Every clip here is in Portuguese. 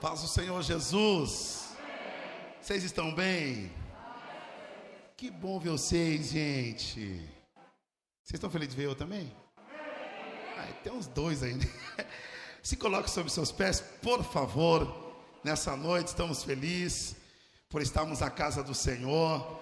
Paz do Senhor Jesus. Vocês estão bem? Que bom ver vocês, gente. Vocês estão felizes de ver eu também? Tem uns dois ainda. Se coloque sobre seus pés, por favor. Nessa noite estamos felizes por estarmos na casa do Senhor.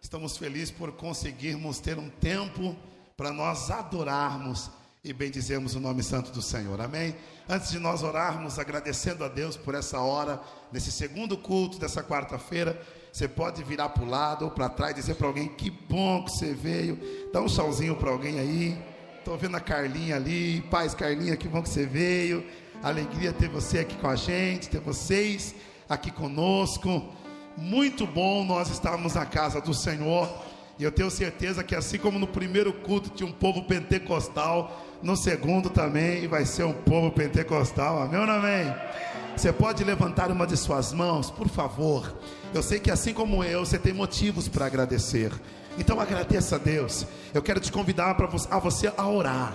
Estamos felizes por conseguirmos ter um tempo para nós adorarmos e bendizemos o nome santo do Senhor. Amém? Antes de nós orarmos, agradecendo a Deus por essa hora, nesse segundo culto dessa quarta-feira, você pode virar para o lado ou para trás, dizer para alguém: que bom que você veio. Dá um salzinho para alguém aí. Estou vendo a Carlinha ali. Paz, Carlinha, que bom que você veio. Alegria ter você aqui com a gente, ter vocês aqui conosco. Muito bom nós estarmos na casa do Senhor. E eu tenho certeza que assim como no primeiro culto tinha um povo pentecostal, no segundo também vai ser um povo pentecostal. Amém ou não amém? Você pode levantar uma de suas mãos, por favor. Eu sei que assim como eu, você tem motivos para agradecer. Então agradeça a Deus. Eu quero te convidar para a você a orar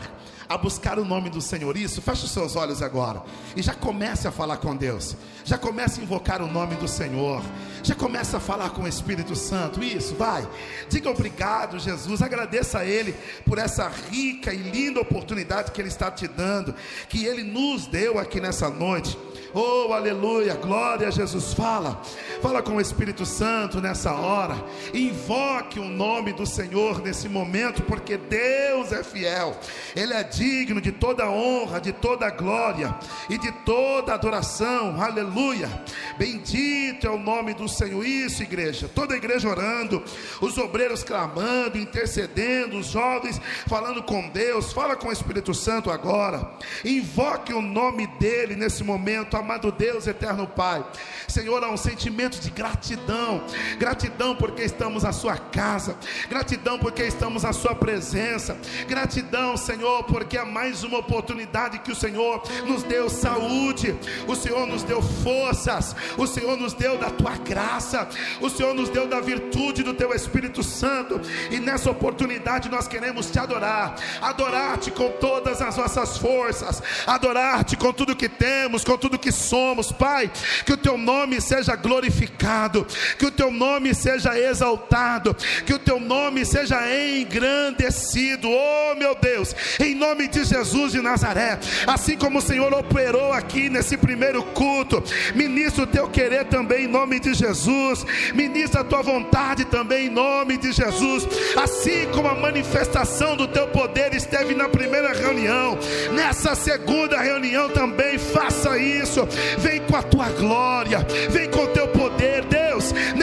a buscar o nome do Senhor. Isso, feche os seus olhos agora e já comece a falar com Deus. Já comece a invocar o nome do Senhor. Já comece a falar com o Espírito Santo. Isso, vai. Diga obrigado, Jesus. Agradeça a Ele por essa rica e linda oportunidade que Ele está te dando, que Ele nos deu aqui nessa noite. Oh, aleluia, glória a Jesus. Fala, fala com o Espírito Santo nessa hora. Invoque o nome do Senhor nesse momento, porque Deus é fiel, Ele é digno de toda honra, de toda glória e de toda adoração. Aleluia, bendito é o nome do Senhor. Isso, igreja, toda a igreja orando, os obreiros clamando, intercedendo, os jovens falando com Deus. Fala com o Espírito Santo agora. Invoque o nome dEle nesse momento amado Deus, eterno Pai. Senhor, há um sentimento de gratidão, gratidão porque estamos na Sua casa, gratidão porque estamos na Sua presença, gratidão, Senhor, porque há mais uma oportunidade que o Senhor nos deu saúde, o Senhor nos deu forças, o Senhor nos deu da Tua graça, o Senhor nos deu da virtude do Teu Espírito Santo, e nessa oportunidade nós queremos Te adorar, adorar-te com todas as nossas forças, adorar-te com tudo que temos, com tudo que somos, Pai, que o teu nome seja glorificado, que o teu nome seja exaltado, que o teu nome seja engrandecido, oh meu Deus, em nome de Jesus de Nazaré, assim como o Senhor operou aqui nesse primeiro culto, ministra o teu querer também em nome de Jesus, ministra a tua vontade também em nome de Jesus, assim como a manifestação do teu poder esteve na primeira reunião, nessa segunda reunião também faça isso vem com a tua glória, vem com o teu.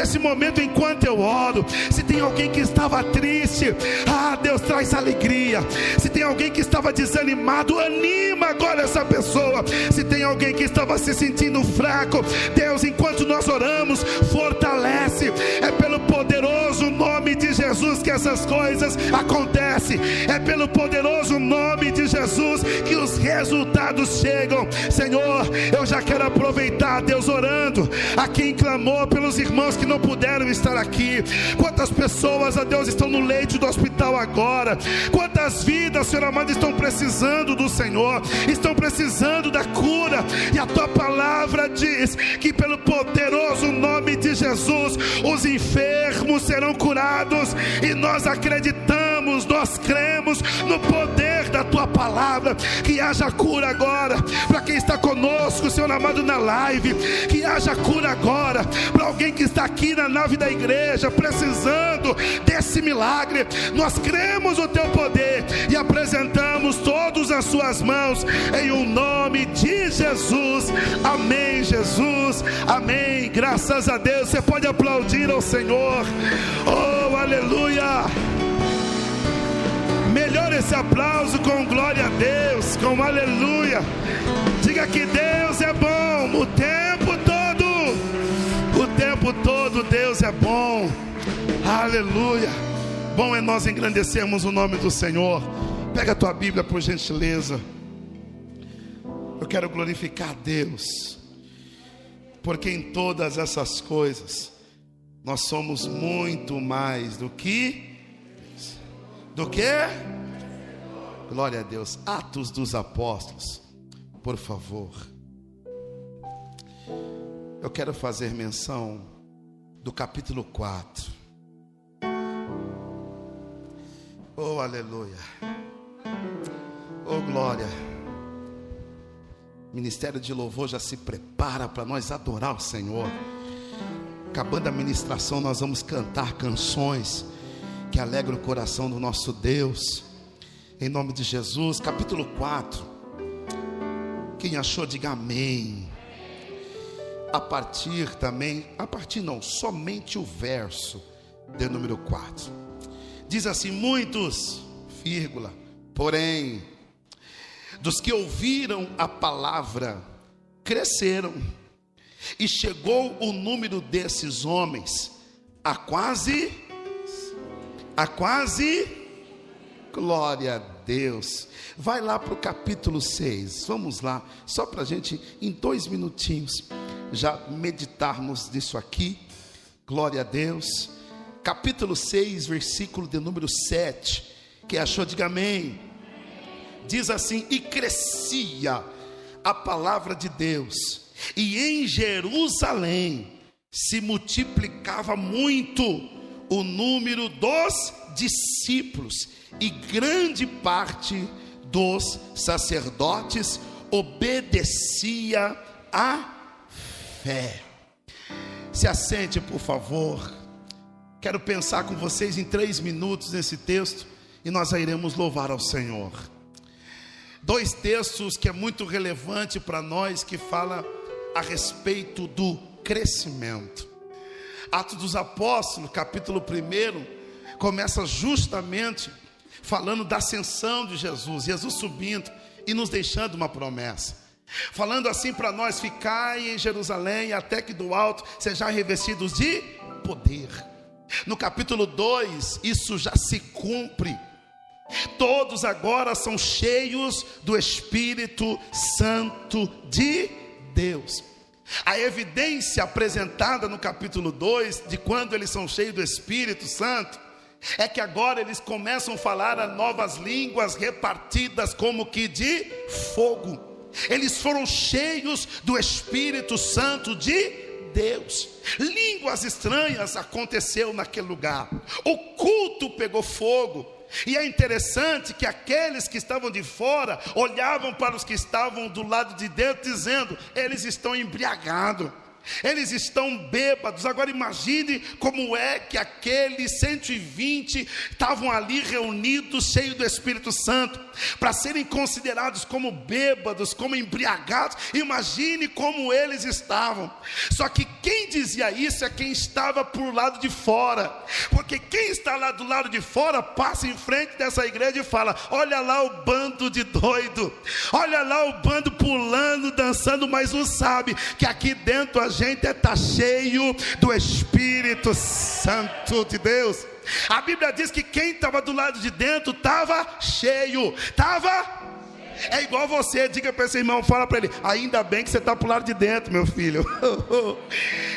Nesse momento, enquanto eu oro, se tem alguém que estava triste, ah, Deus traz alegria. Se tem alguém que estava desanimado, anima agora essa pessoa. Se tem alguém que estava se sentindo fraco, Deus, enquanto nós oramos, fortalece. É pelo poderoso nome de Jesus que essas coisas acontecem. É pelo poderoso nome de Jesus que os resultados chegam. Senhor, eu já quero aproveitar, Deus, orando a quem clamou pelos irmãos que não puderam estar aqui. Quantas pessoas, a Deus, estão no leito do hospital agora? Quantas vidas, Senhor amado, estão precisando do Senhor, estão precisando da cura, e a tua palavra diz que pelo poderoso nome de Jesus, os enfermos serão curados, e nós acreditamos, nós cremos no poder da tua palavra, que haja cura agora para quem está conosco, Senhor amado, na live, que haja cura agora para alguém que está aqui na nave da igreja, precisando desse milagre. Nós cremos o teu poder e apresentamos todos as suas mãos em o um nome de Jesus. Amém, Jesus. Amém. Graças a Deus. Você pode aplaudir ao Senhor. Oh, aleluia. Melhor esse aplauso com glória a Deus, com aleluia. Diga que Deus é bom o tempo todo. O tempo todo Deus é bom. Aleluia. Bom é nós engrandecermos o nome do Senhor. Pega a tua Bíblia por gentileza. Eu quero glorificar a Deus. Porque em todas essas coisas nós somos muito mais do que do que? Glória a Deus. Atos dos Apóstolos, por favor. eu quero fazer menção do capítulo 4. Oh, aleluia. Oh, glória. Ministério de louvor já se prepara para nós adorar o Senhor. Acabando a ministração, nós vamos cantar canções que alegram o coração do nosso Deus. Em nome de Jesus, capítulo 4. Quem achou, diga amém. A partir também, a partir não, somente o verso de número 4. Diz assim: muitos, vírgula, porém, dos que ouviram a palavra, cresceram, e chegou o número desses homens a quase, a quase Glória a Deus. Vai lá para o capítulo 6. Vamos lá, só para a gente, em dois minutinhos, já meditarmos disso aqui. Glória a Deus. Capítulo 6, versículo de número 7. Quem achou, diga amém. Diz assim: E crescia a palavra de Deus, e em Jerusalém se multiplicava muito o número dos discípulos e grande parte dos sacerdotes obedecia à fé. Se assente, por favor. Quero pensar com vocês em três minutos nesse texto e nós iremos louvar ao Senhor. Dois textos que é muito relevante para nós que fala a respeito do crescimento. Atos dos Apóstolos, capítulo 1, começa justamente falando da ascensão de Jesus, Jesus subindo e nos deixando uma promessa. Falando assim para nós: ficai em Jerusalém, até que do alto sejam revestidos de poder. No capítulo 2, isso já se cumpre. Todos agora são cheios do Espírito Santo de Deus. A evidência apresentada no capítulo 2 de quando eles são cheios do Espírito Santo é que agora eles começam a falar novas línguas repartidas como que de fogo. Eles foram cheios do Espírito Santo de Deus. Línguas estranhas aconteceu naquele lugar. O culto pegou fogo. E é interessante que aqueles que estavam de fora olhavam para os que estavam do lado de dentro, dizendo: eles estão embriagados. Eles estão bêbados. Agora imagine como é que aqueles 120 estavam ali reunidos, cheios do Espírito Santo, para serem considerados como bêbados, como embriagados. Imagine como eles estavam. Só que quem dizia isso é quem estava por lado de fora, porque quem está lá do lado de fora passa em frente dessa igreja e fala: Olha lá o bando de doido, olha lá o bando pulando, dançando, mas não sabe que aqui dentro a gente está cheio do Espírito Santo de Deus. A Bíblia diz que quem estava do lado de dentro estava cheio, estava é igual você, diga para esse irmão, fala para ele, ainda bem que você está para o lado de dentro, meu filho.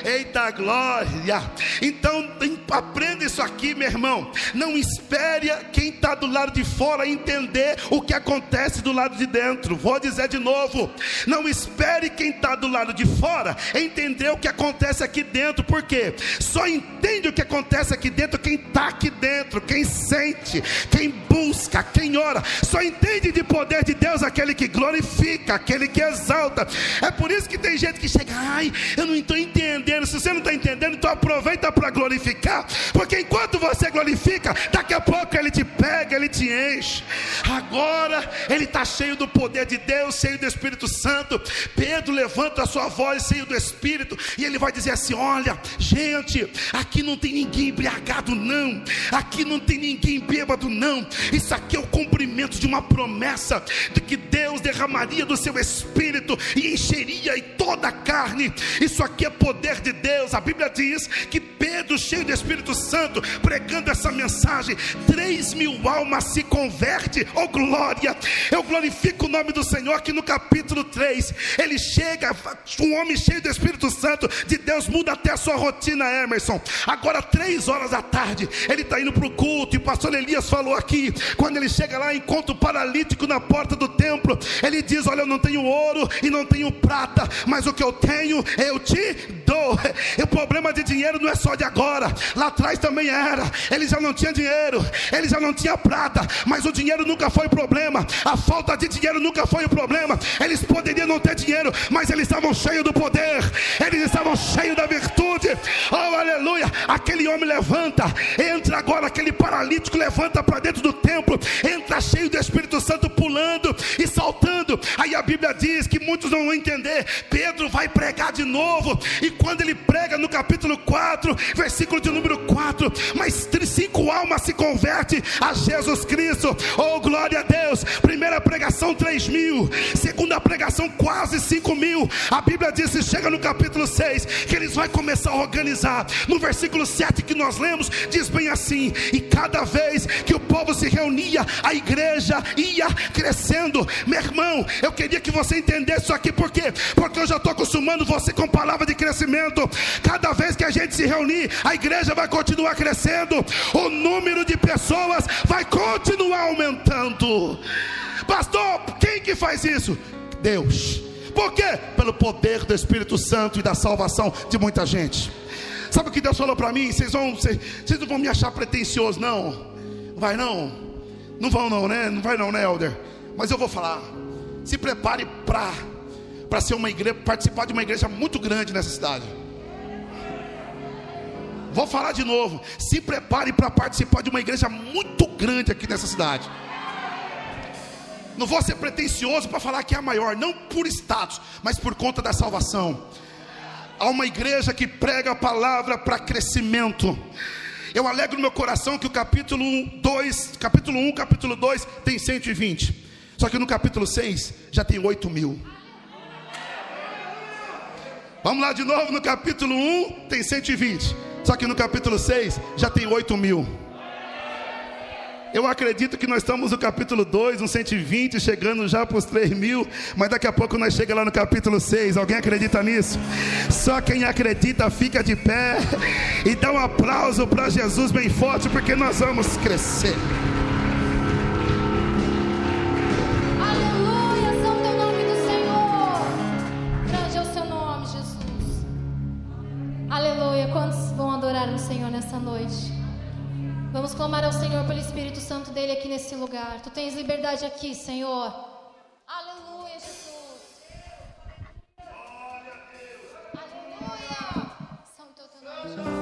Eita glória! Então aprenda isso aqui, meu irmão. Não espere quem está do lado de fora entender o que acontece do lado de dentro. Vou dizer de novo: não espere quem está do lado de fora entender o que acontece aqui dentro, porque só entende o que acontece aqui dentro quem está aqui dentro, quem sente, quem busca, quem ora. Só entende de poder de Deus Deus aquele que glorifica, aquele que exalta. É por isso que tem gente que chega, ai, eu não estou entendendo. Se você não está entendendo, então aproveita para glorificar, porque enquanto você glorifica, daqui a pouco ele te pega, ele te enche. Agora ele está cheio do poder de Deus, cheio do Espírito Santo. Pedro levanta a sua voz, cheio do Espírito, e ele vai dizer assim: Olha, gente, aqui não tem ninguém embriagado, não. Aqui não tem ninguém bêbado, não. Isso aqui é o cumprimento de uma promessa de que Deus derramaria do seu espírito e encheria em toda a carne. Isso aqui é poder de Deus. A Bíblia diz que Pedro, cheio do Espírito Santo, pregando essa mensagem, três mil almas se converte. Oh glória! Eu glorifico o nome do Senhor que no capítulo 3 ele chega, um homem cheio do Espírito Santo de Deus muda até a sua rotina, Emerson. Agora três horas da tarde ele está indo para o culto e o pastor Elias falou aqui quando ele chega lá encontra o paralítico na porta do do templo, ele diz: Olha, eu não tenho ouro e não tenho prata, mas o que eu tenho eu te dou. O problema de dinheiro não é só de agora, lá atrás também era. Ele já não tinha dinheiro, ele já não tinha prata, mas o dinheiro nunca foi o problema, a falta de dinheiro nunca foi o problema. Eles poderiam não ter dinheiro, mas eles estavam cheios do poder, eles estavam cheios da virtude. Oh, aleluia! Aquele homem levanta, entra agora, aquele paralítico levanta para dentro do templo, entra cheio do Espírito Santo, pulando e saltando. Aí a Bíblia diz que muitos não vão entender. Pedro vai pregar de novo, e quando ele prega no capítulo 4, versículo de número 4, mas cinco almas se convertem a Jesus Cristo. Oh, glória a Deus! Primeira pregação, 3 mil, segunda pregação, quase 5 mil. A Bíblia diz, chega no capítulo 6, que eles vão começar a organizar. No versículo 7 que nós lemos, diz bem assim: e cada vez que o povo se reunia, a igreja ia crescendo. Meu irmão, eu queria que você entendesse isso aqui, por quê? Porque eu já estou acostumando você com palavra de crescimento. Cada vez que a gente se reunir, a igreja vai continuar crescendo, o número de pessoas vai continuar aumentando. Pastor, quem que faz isso? Deus. Por quê? Pelo poder do Espírito Santo e da salvação de muita gente. Sabe o que Deus falou para mim? Vocês, vão, vocês, vocês não vão me achar pretencioso, não. Vai não. Não vão não, né? Não vai não, né, Elder? Mas eu vou falar. Se prepare para para ser uma igreja, participar de uma igreja muito grande nessa cidade. Vou falar de novo. Se prepare para participar de uma igreja muito grande aqui nessa cidade. Não vou ser pretencioso para falar que é a maior, não por status, mas por conta da salvação. Há uma igreja que prega a palavra para crescimento. Eu alegro no meu coração que o capítulo 2, capítulo 1, capítulo 2 tem 120. Só que no capítulo 6 já tem 8 mil. Vamos lá de novo no capítulo 1 tem 120. Só que no capítulo 6 já tem 8 mil. Eu acredito que nós estamos no capítulo 2, no 120, chegando já para os 3 mil, mas daqui a pouco nós chegamos lá no capítulo 6. Alguém acredita nisso? Só quem acredita fica de pé e dá um aplauso para Jesus bem forte, porque nós vamos crescer. Noite? Vamos clamar ao Senhor pelo Espírito Santo dele aqui nesse lugar. Tu tens liberdade aqui, Senhor. Aleluia, Jesus. Aleluia. Santo teu nome,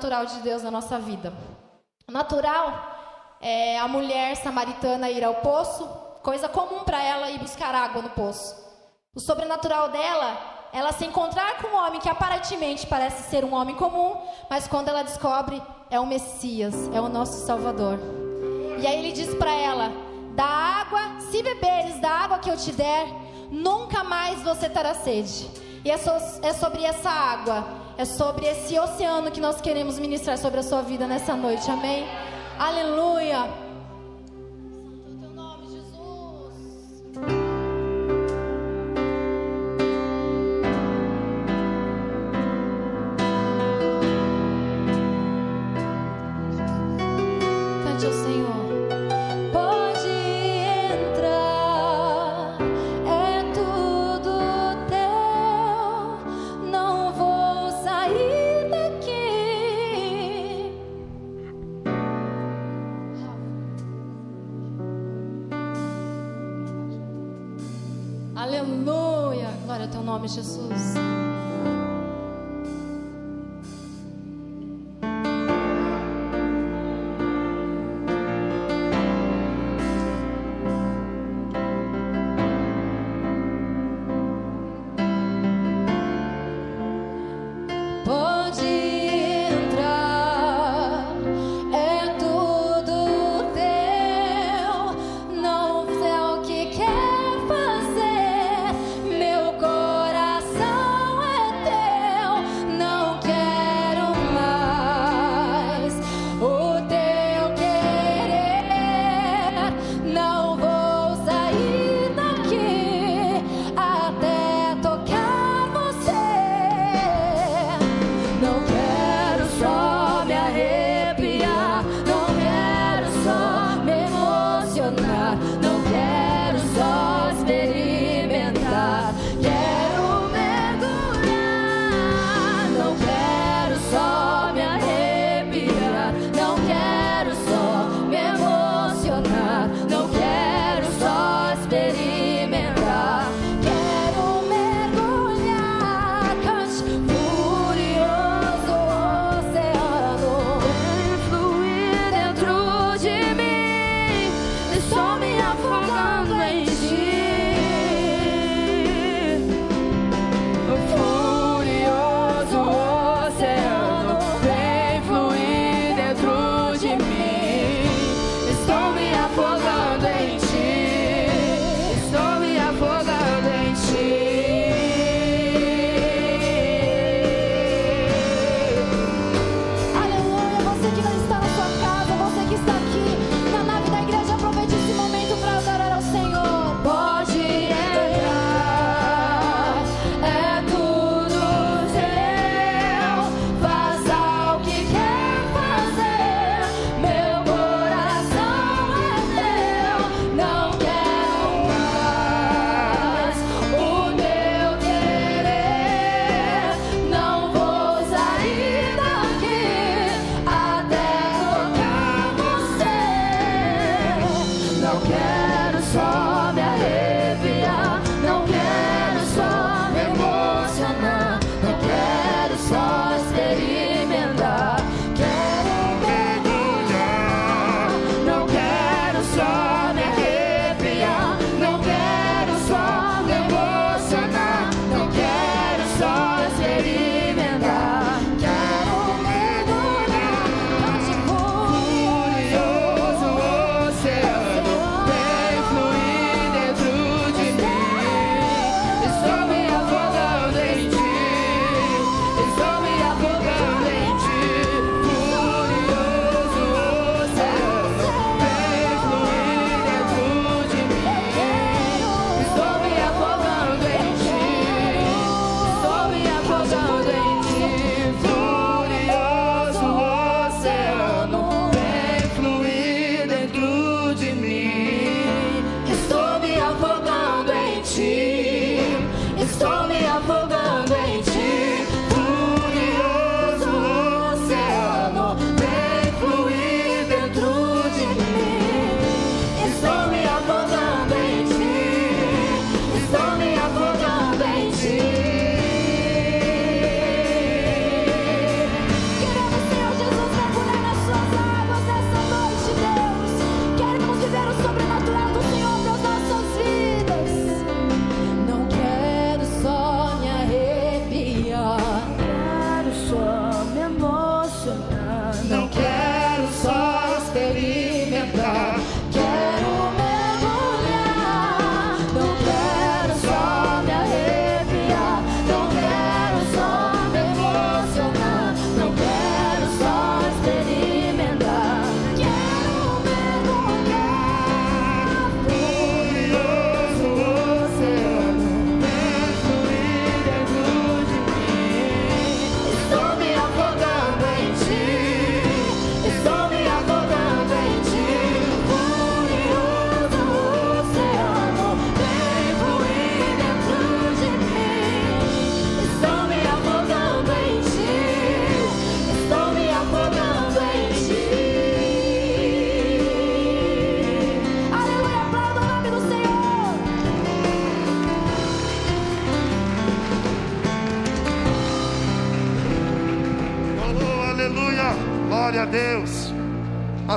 o sobrenatural de Deus na nossa vida? Natural é a mulher samaritana ir ao poço, coisa comum para ela ir buscar água no poço. O sobrenatural dela, ela se encontrar com um homem que aparentemente parece ser um homem comum, mas quando ela descobre é o Messias, é o nosso Salvador. E aí ele diz para ela: da água, se beberes da água que eu te der, nunca mais você terá sede. E é, é sobre essa água, é sobre esse oceano que nós queremos ministrar sobre a sua vida nessa noite, amém? Aleluia. Estou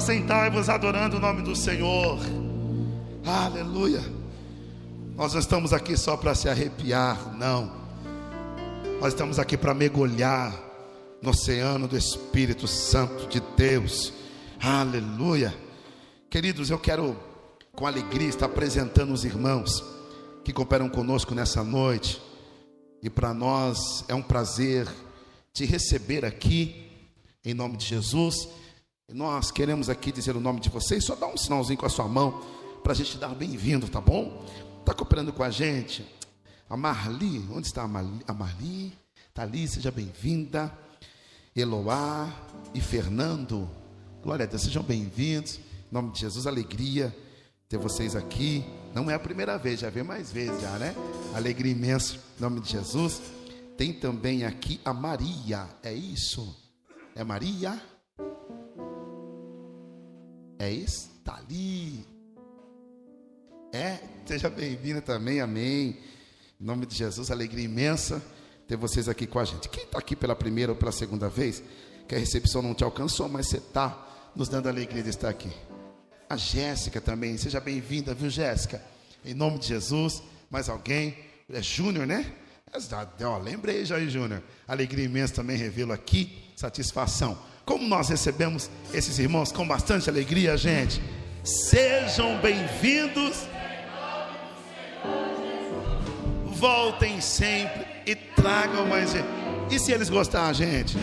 Assentai-vos adorando o nome do Senhor. Aleluia. Nós não estamos aqui só para se arrepiar, não. Nós estamos aqui para mergulhar no oceano do Espírito Santo de Deus. Aleluia. Queridos, eu quero com alegria estar apresentando os irmãos que cooperam conosco nessa noite. E para nós é um prazer te receber aqui, em nome de Jesus. Nós queremos aqui dizer o nome de vocês, só dá um sinalzinho com a sua mão, para a gente dar bem-vindo, tá bom? Está cooperando com a gente? A Marli, onde está a Marli? Está ali, seja bem-vinda. Eloá e Fernando, glória a Deus, sejam bem-vindos. Em nome de Jesus, alegria ter vocês aqui. Não é a primeira vez, já vê mais vezes já, né? Alegria imensa, em nome de Jesus. Tem também aqui a Maria, é isso? É Maria? É isso? Está ali. É, seja bem-vinda também, amém. Em nome de Jesus, alegria imensa ter vocês aqui com a gente. Quem está aqui pela primeira ou pela segunda vez, que a recepção não te alcançou, mas você está nos dando alegria de estar aqui. A Jéssica também, seja bem-vinda, viu, Jéssica? Em nome de Jesus, mais alguém? É Júnior, né? Ó, lembrei aí, Júnior. Alegria imensa também revê-lo aqui, satisfação. Como nós recebemos esses irmãos com bastante alegria, gente. Sejam bem-vindos. Voltem sempre e tragam mais gente. E se eles gostarem, gente?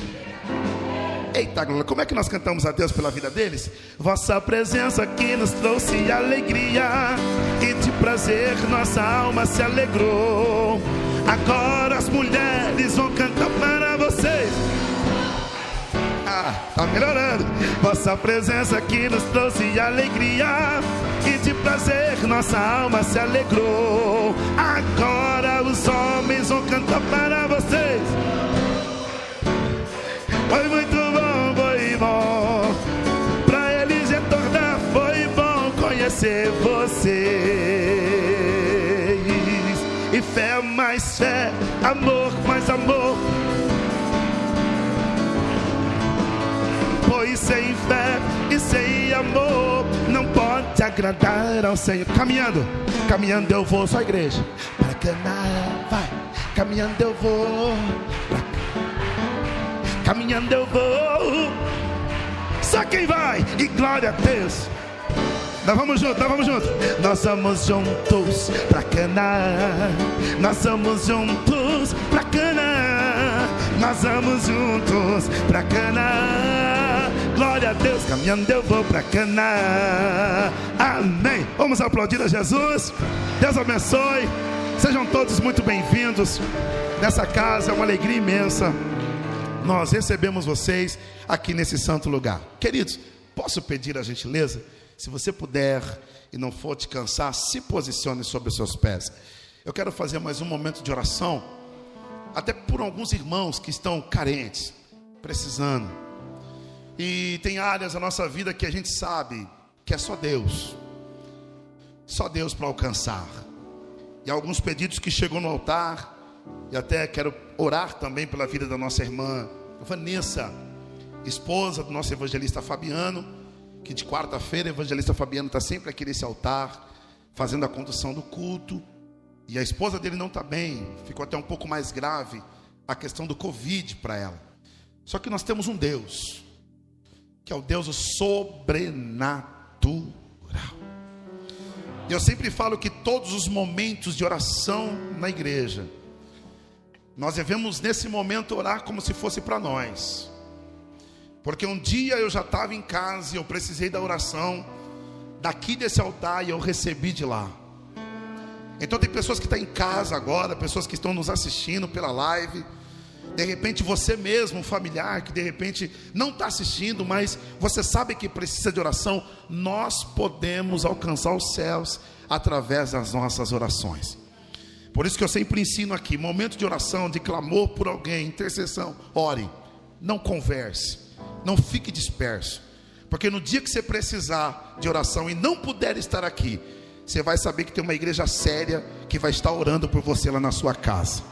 Eita, glória, como é que nós cantamos a Deus pela vida deles? Vossa presença aqui nos trouxe alegria e de prazer nossa alma se alegrou. Agora as mulheres vão cantar para vocês. Ah, tá melhorando. Vossa presença aqui nos trouxe alegria e de prazer nossa alma se alegrou. Agora os homens vão cantar para vocês. Foi muito bom, foi bom. Pra eles retornar foi bom conhecer vocês. E fé mais fé, amor mais amor. Pois sem fé e sem amor não pode agradar ao Senhor. Caminhando, caminhando eu vou, só igreja. Para canar, vai. Caminhando eu vou. Pra caminhando eu vou. Só quem vai, e glória a Deus. Nós vamos juntos, nós vamos juntos. Nós vamos juntos pra Canaã. Nós vamos juntos pra Canaã. Nós vamos juntos pra Canaã. Glória a Deus, caminhando eu vou pra Canaã. Amém. Vamos aplaudir a Jesus. Deus abençoe. Sejam todos muito bem-vindos. Nessa casa é uma alegria imensa nós recebemos vocês aqui nesse santo lugar. Queridos, posso pedir a gentileza? Se você puder e não for te cansar, se posicione sobre os seus pés. Eu quero fazer mais um momento de oração, até por alguns irmãos que estão carentes, precisando. E tem áreas da nossa vida que a gente sabe que é só Deus, só Deus para alcançar. E alguns pedidos que chegou no altar, e até quero orar também pela vida da nossa irmã Vanessa, esposa do nosso evangelista Fabiano, que de quarta-feira o evangelista Fabiano está sempre aqui nesse altar, fazendo a condução do culto. E a esposa dele não está bem, ficou até um pouco mais grave a questão do Covid para ela. Só que nós temos um Deus, que é o Deus sobrenatural. Eu sempre falo que todos os momentos de oração na igreja, nós devemos nesse momento orar como se fosse para nós. Porque um dia eu já estava em casa e eu precisei da oração daqui desse altar e eu recebi de lá. Então tem pessoas que estão em casa agora, pessoas que estão nos assistindo pela live. De repente você mesmo, um familiar que de repente não está assistindo, mas você sabe que precisa de oração, nós podemos alcançar os céus através das nossas orações. Por isso que eu sempre ensino aqui: momento de oração, de clamor por alguém, intercessão, ore, não converse, não fique disperso, porque no dia que você precisar de oração e não puder estar aqui, você vai saber que tem uma igreja séria que vai estar orando por você lá na sua casa.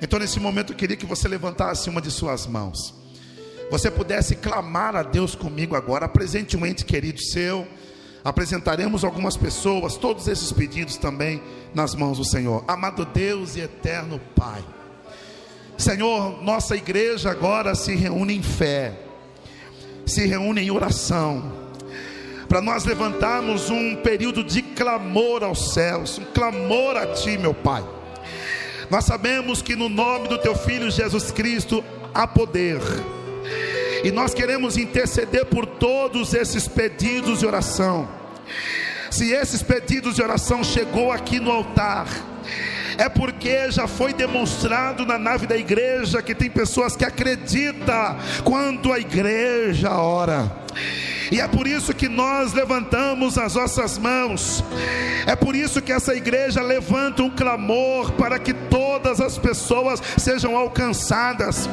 Então, nesse momento, eu queria que você levantasse uma de suas mãos. você pudesse clamar a Deus comigo agora, apresente um ente querido seu. Apresentaremos algumas pessoas, todos esses pedidos também nas mãos do Senhor. Amado Deus e eterno Pai. Senhor, nossa igreja agora se reúne em fé, se reúne em oração, para nós levantarmos um período de clamor aos céus, um clamor a Ti, meu Pai. Nós sabemos que no nome do Teu Filho Jesus Cristo há poder e nós queremos interceder por todos esses pedidos de oração. Se esses pedidos de oração chegou aqui no altar, é porque já foi demonstrado na nave da igreja que tem pessoas que acreditam quando a igreja ora. E é por isso que nós levantamos as nossas mãos. É por isso que essa igreja levanta um clamor para que todas as pessoas sejam alcançadas.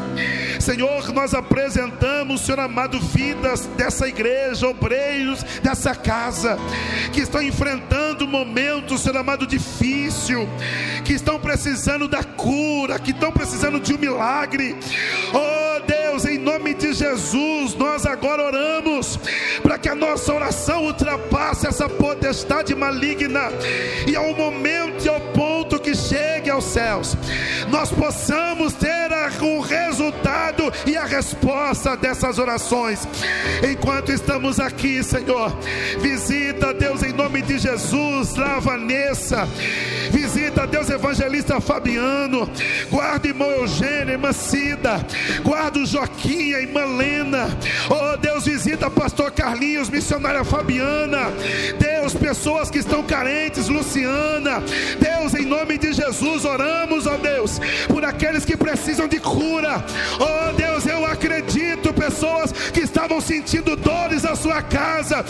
Senhor, nós apresentamos, Senhor amado, vidas dessa igreja, obreiros dessa casa, que estão enfrentando momentos, Senhor amado, difícil, que estão precisando da cura, que estão precisando de um milagre. Oh Deus, em nome de Jesus, nós agora oramos para que a nossa oração ultrapasse essa potestade maligna. E ao momento e ao ponto chegue aos céus, nós possamos ter o resultado e a resposta dessas orações. Enquanto estamos aqui, Senhor, visita Deus em nome de Jesus, lá Vanessa, visita Deus evangelista Fabiano, guarda irmão Eugênio, irmã Cida, guarda Joaquim, irmã Lena, oh Deus, visita pastor Carlinhos, missionária Fabiana, Deus, pessoas que estão carentes, Luciana, Deus, em nome de Jesus, oramos, ó Deus, por aqueles que precisam de cura, oh Deus, eu acredito, pessoas que estavam sentindo dores na sua casa,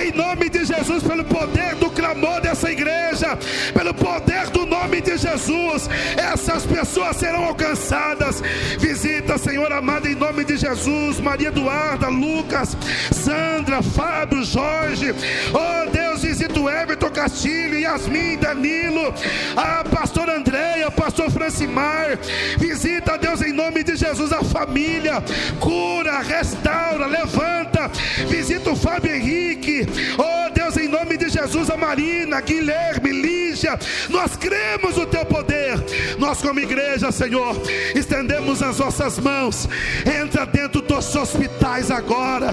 em nome de Jesus, pelo poder do clamor dessa igreja, pelo poder do nome de Jesus, essas pessoas serão alcançadas. Visita, Senhor amado, em nome de Jesus, Maria Eduarda, Lucas, Sandra, Fábio, Jorge, oh Deus, visita o Everton Castilho, Yasmin, Danilo, a pastora Andréia, pastor Francimar, visita, Deus, em nome de Jesus, a família, cura, restaura, levanta, visita o Fábio Henrique, oh Deus, em nome de Jesus, a Marina, Guilherme, Lígia, nós cremos o teu poder, nós, como igreja, Senhor, estendemos as nossas mãos, entra dentro dos hospitais agora,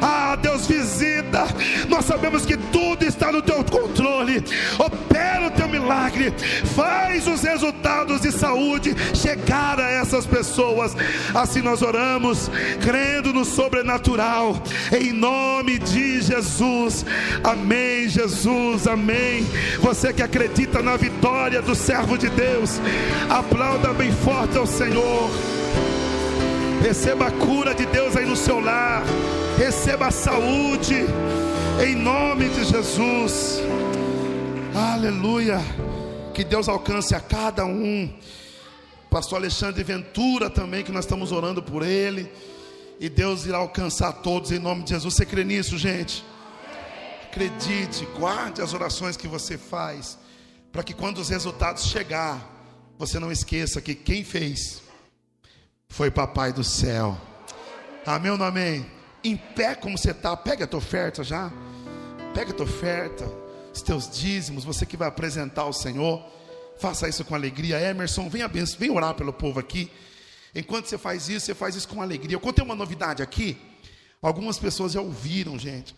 ah, Deus, visita, nós sabemos que tudo está no teu controle, opera o teu milagre, faz os resultados de saúde chegar a essas pessoas, assim nós oramos, crendo no sobrenatural, em nome de Jesus, amém, Jesus, amém. Você que acredita na vitória do servo de Deus, aplauda bem forte ao Senhor. Receba a cura de Deus aí no seu lar. Receba a saúde. Em nome de Jesus. Aleluia. Que Deus alcance a cada um. Pastor Alexandre Ventura também, que nós estamos orando por ele. E Deus irá alcançar todos em nome de Jesus. Você crê nisso, gente? Acredite, guarde as orações que você faz, para que quando os resultados chegar, você não esqueça que quem fez foi Papai do céu. Amém ou não amém? Em pé como você está, pega a tua oferta já. Pega a tua oferta, os teus dízimos, você que vai apresentar ao Senhor. Faça isso com alegria. Emerson, vem, abenço, vem orar pelo povo aqui. Enquanto você faz isso, você faz isso com alegria. Eu contei uma novidade aqui. Algumas pessoas já ouviram, gente.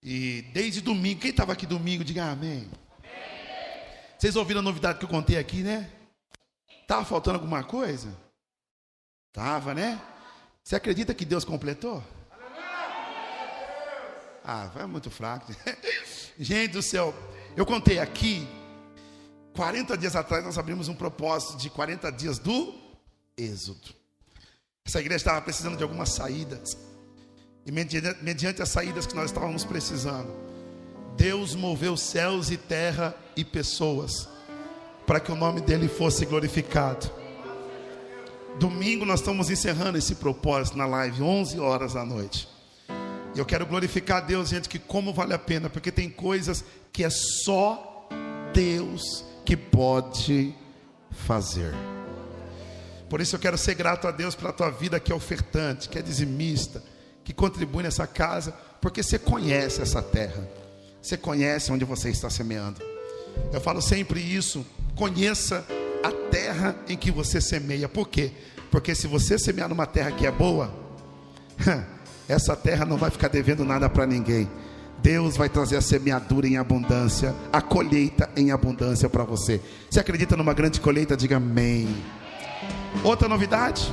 E desde domingo, quem estava aqui domingo, diga amém. Vocês ouviram a novidade que eu contei aqui, né? Estava faltando alguma coisa? Tava, né? Você acredita que Deus completou? Ah, vai muito fraco. Gente do céu, eu contei aqui, 40 dias atrás nós abrimos um propósito de 40 dias do Êxodo. Essa igreja estava precisando de algumas saídas. E mediante as saídas que nós estávamos precisando, Deus moveu céus e terra e pessoas para que o nome dele fosse glorificado. Domingo nós estamos encerrando esse propósito na live, 11 horas da noite. E eu quero glorificar a Deus, gente, que como vale a pena, porque tem coisas que é só Deus que pode fazer. Por isso eu quero ser grato a Deus pela tua vida que é ofertante, que é dizimista, que contribui nessa casa, porque você conhece essa terra. Você conhece onde você está semeando. Eu falo sempre isso, conheça a terra em que você semeia. Por quê? Porque se você semear numa terra que é boa, essa terra não vai ficar devendo nada para ninguém. Deus vai trazer a semeadura em abundância, a colheita em abundância para você. Você acredita numa grande colheita? Diga amém. Outra novidade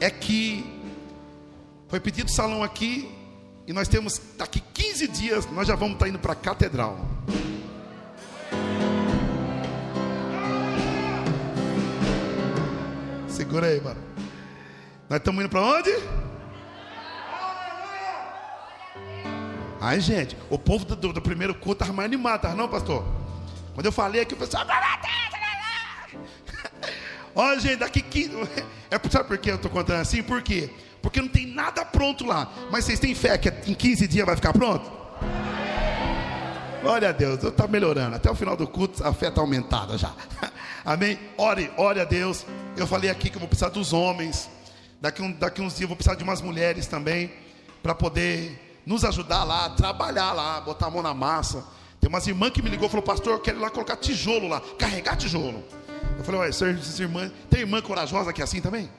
é que foi pedido salão aqui e nós temos daqui 15 dias nós já vamos estar indo para a catedral. Segura aí, mano. Nós estamos indo para onde? Ai, gente, o povo do, do, primeiro culto estava mais animado, tá não, pastor? Quando eu falei aqui, o pessoal. Olha, gente, daqui 15. É, sabe por que eu estou contando assim? Por quê? Porque não tem nada pronto lá. Mas vocês têm fé que em 15 dias vai ficar pronto? Glória a Deus, está melhorando. Até o final do culto a fé está aumentada já. Amém? Ore, ore a Deus. Eu falei aqui que eu vou precisar dos homens. Daqui, um, daqui uns dias eu vou precisar de umas mulheres também. Para poder nos ajudar lá, trabalhar lá, botar a mão na massa. Tem umas irmãs que me ligou e falou, pastor, eu quero ir lá colocar tijolo lá, carregar tijolo. Eu falei, olha, essas irmãs, tem irmã corajosa que é assim também?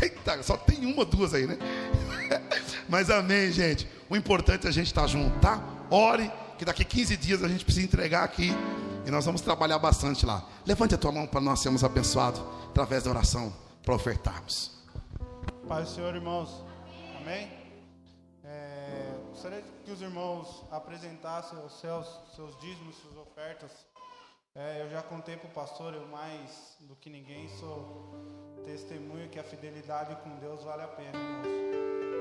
Eita, só tem uma, duas aí, né? Mas amém, gente. O importante é a gente estar junto, tá? Ore, que daqui 15 dias a gente precisa entregar aqui e nós vamos trabalhar bastante lá. Levante a tua mão para nós sermos abençoados através da oração para ofertarmos. Pai do Senhor, irmãos. Amém? É, gostaria que os irmãos apresentassem os seus, seus dízimos, suas ofertas. É, eu já contei para o pastor, eu mais do que ninguém sou testemunho que a fidelidade com Deus vale a pena, irmãos.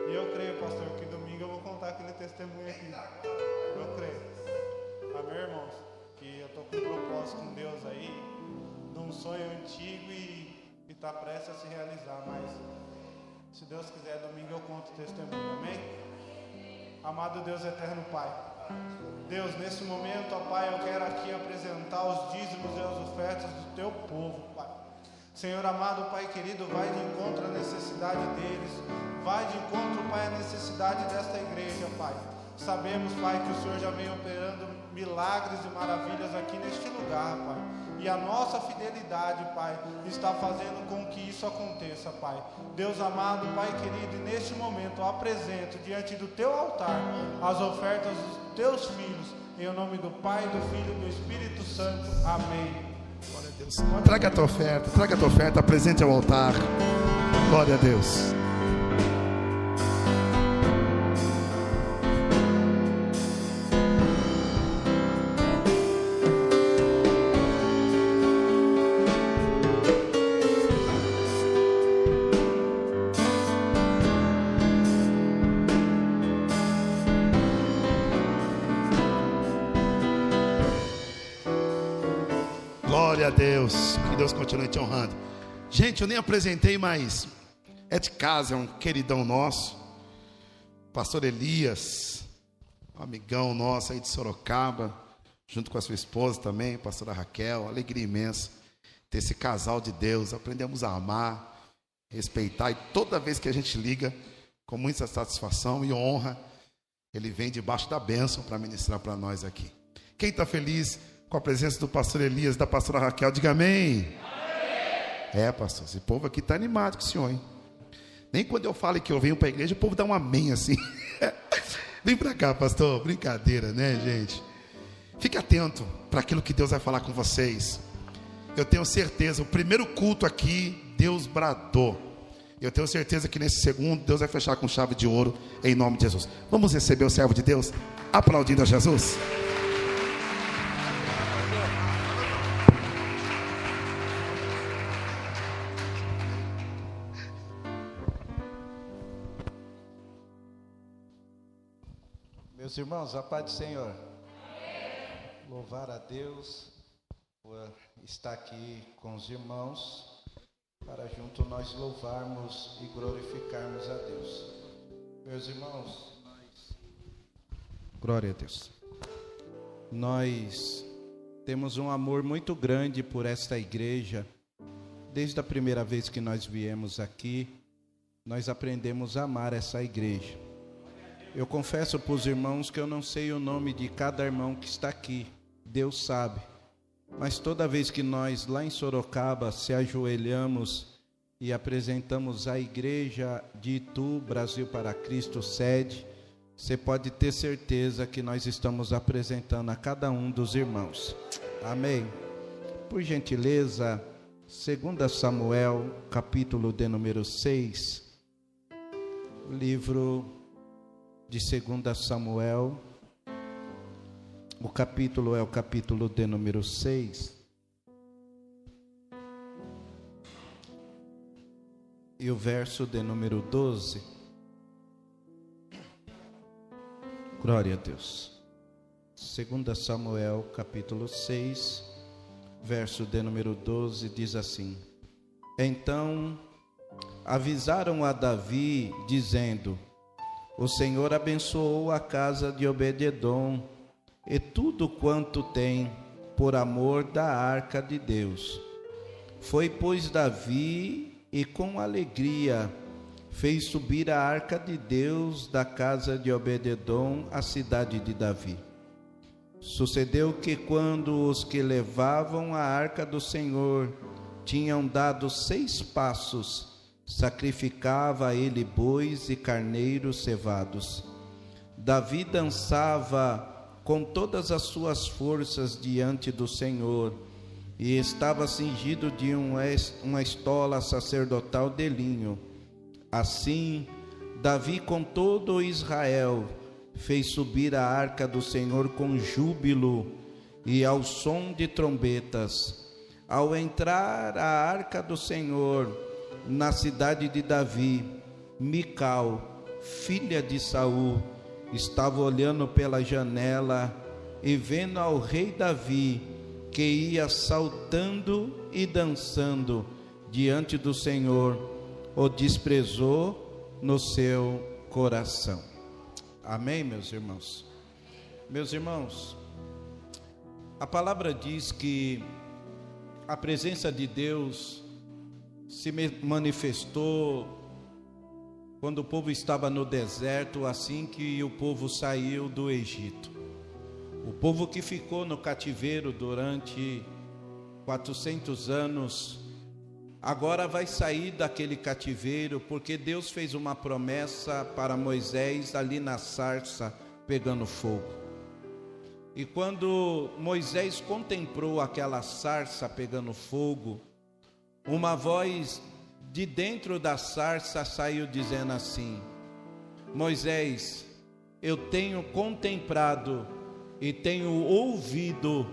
E eu creio, pastor, que domingo eu vou contar aquele testemunho aqui. Eu creio. Amém, irmãos? Que eu estou com um propósito com Deus aí, de um sonho antigo e está prestes a se realizar. Mas, se Deus quiser, domingo eu conto o testemunho. Amém? Amado Deus eterno Pai. Deus, nesse momento, ó Pai, eu quero aqui apresentar os dízimos e as ofertas do teu povo. Senhor amado, Pai querido, vai de encontro à necessidade deles, vai de encontro, Pai, à necessidade desta igreja, Pai. Sabemos, Pai, que o Senhor já vem operando milagres e maravilhas aqui neste lugar, Pai. E a nossa fidelidade, Pai, está fazendo com que isso aconteça, Pai. Deus amado, Pai querido, neste momento eu apresento diante do teu altar as ofertas dos teus filhos, em nome do Pai, do Filho e do Espírito Santo. Amém. Deus. Traga a tua oferta, traga a tua oferta, apresente ao altar. Glória a Deus. Que Deus continue te honrando. Gente, eu nem apresentei, mas é de casa, é um queridão nosso. Pastor Elias, um amigão nosso aí de Sorocaba, junto com a sua esposa também, pastora Raquel. Alegria imensa ter esse casal de Deus. Aprendemos a amar, respeitar e toda vez que a gente liga, com muita satisfação e honra, ele vem debaixo da bênção para ministrar para nós aqui. Quem está feliz com a presença do pastor Elias, da pastora Raquel, diga amém. É, pastor, esse povo aqui está animado com o senhor, hein? Nem quando eu falo que eu venho para a igreja, o povo dá um amém assim. Vem para cá, pastor. Brincadeira, né, gente? Fique atento para aquilo que Deus vai falar com vocês. Eu tenho certeza, o primeiro culto aqui, Deus bradou. Eu tenho certeza que nesse segundo, Deus vai fechar com chave de ouro, em nome de Jesus. Vamos receber o servo de Deus, aplaudindo a Jesus. Meus irmãos, a paz do Senhor. Louvar a Deus por estar aqui com os irmãos, para junto nós louvarmos e glorificarmos a Deus. Meus irmãos, nós... glória a Deus. Nós temos um amor muito grande por esta igreja, desde a primeira vez que nós viemos aqui, nós aprendemos a amar essa igreja. Eu confesso para os irmãos que eu não sei o nome de cada irmão que está aqui, Deus sabe. Mas toda vez que nós lá em Sorocaba se ajoelhamos e apresentamos a igreja de Itu, Brasil para Cristo, sede, você pode ter certeza que nós estamos apresentando a cada um dos irmãos. Amém. Por gentileza, 2 Samuel, capítulo de número 6, livro de 2 Samuel, o capítulo é o capítulo de número 6. E o verso de número 12. Glória a Deus. 2 Samuel, capítulo 6, verso de número 12, diz assim: Então avisaram a Davi, dizendo: O Senhor abençoou a casa de Obededom e tudo quanto tem, por amor da arca de Deus. Foi, pois, Davi e com alegria fez subir a arca de Deus da casa de Obededom à cidade de Davi. Sucedeu que quando os que levavam a arca do Senhor tinham dado seis passos, sacrificava a ele bois e carneiros cevados. Davi dançava com todas as suas forças diante do Senhor e estava cingido de uma estola sacerdotal de linho. Assim, Davi com todo Israel fez subir a arca do Senhor com júbilo e ao som de trombetas. Ao entrar a arca do Senhor na cidade de Davi, Mical, filha de Saul, estava olhando pela janela e vendo ao rei Davi que ia saltando e dançando diante do Senhor, o desprezou no seu coração. Amém, meus irmãos? Meus irmãos, a palavra diz que a presença de Deus se manifestou quando o povo estava no deserto, assim que o povo saiu do Egito. O povo que ficou no cativeiro durante 400 anos, agora vai sair daquele cativeiro, porque Deus fez uma promessa para Moisés ali na sarça pegando fogo. E quando Moisés contemplou aquela sarça pegando fogo, uma voz de dentro da sarça saiu dizendo assim: Moisés, eu tenho contemplado e tenho ouvido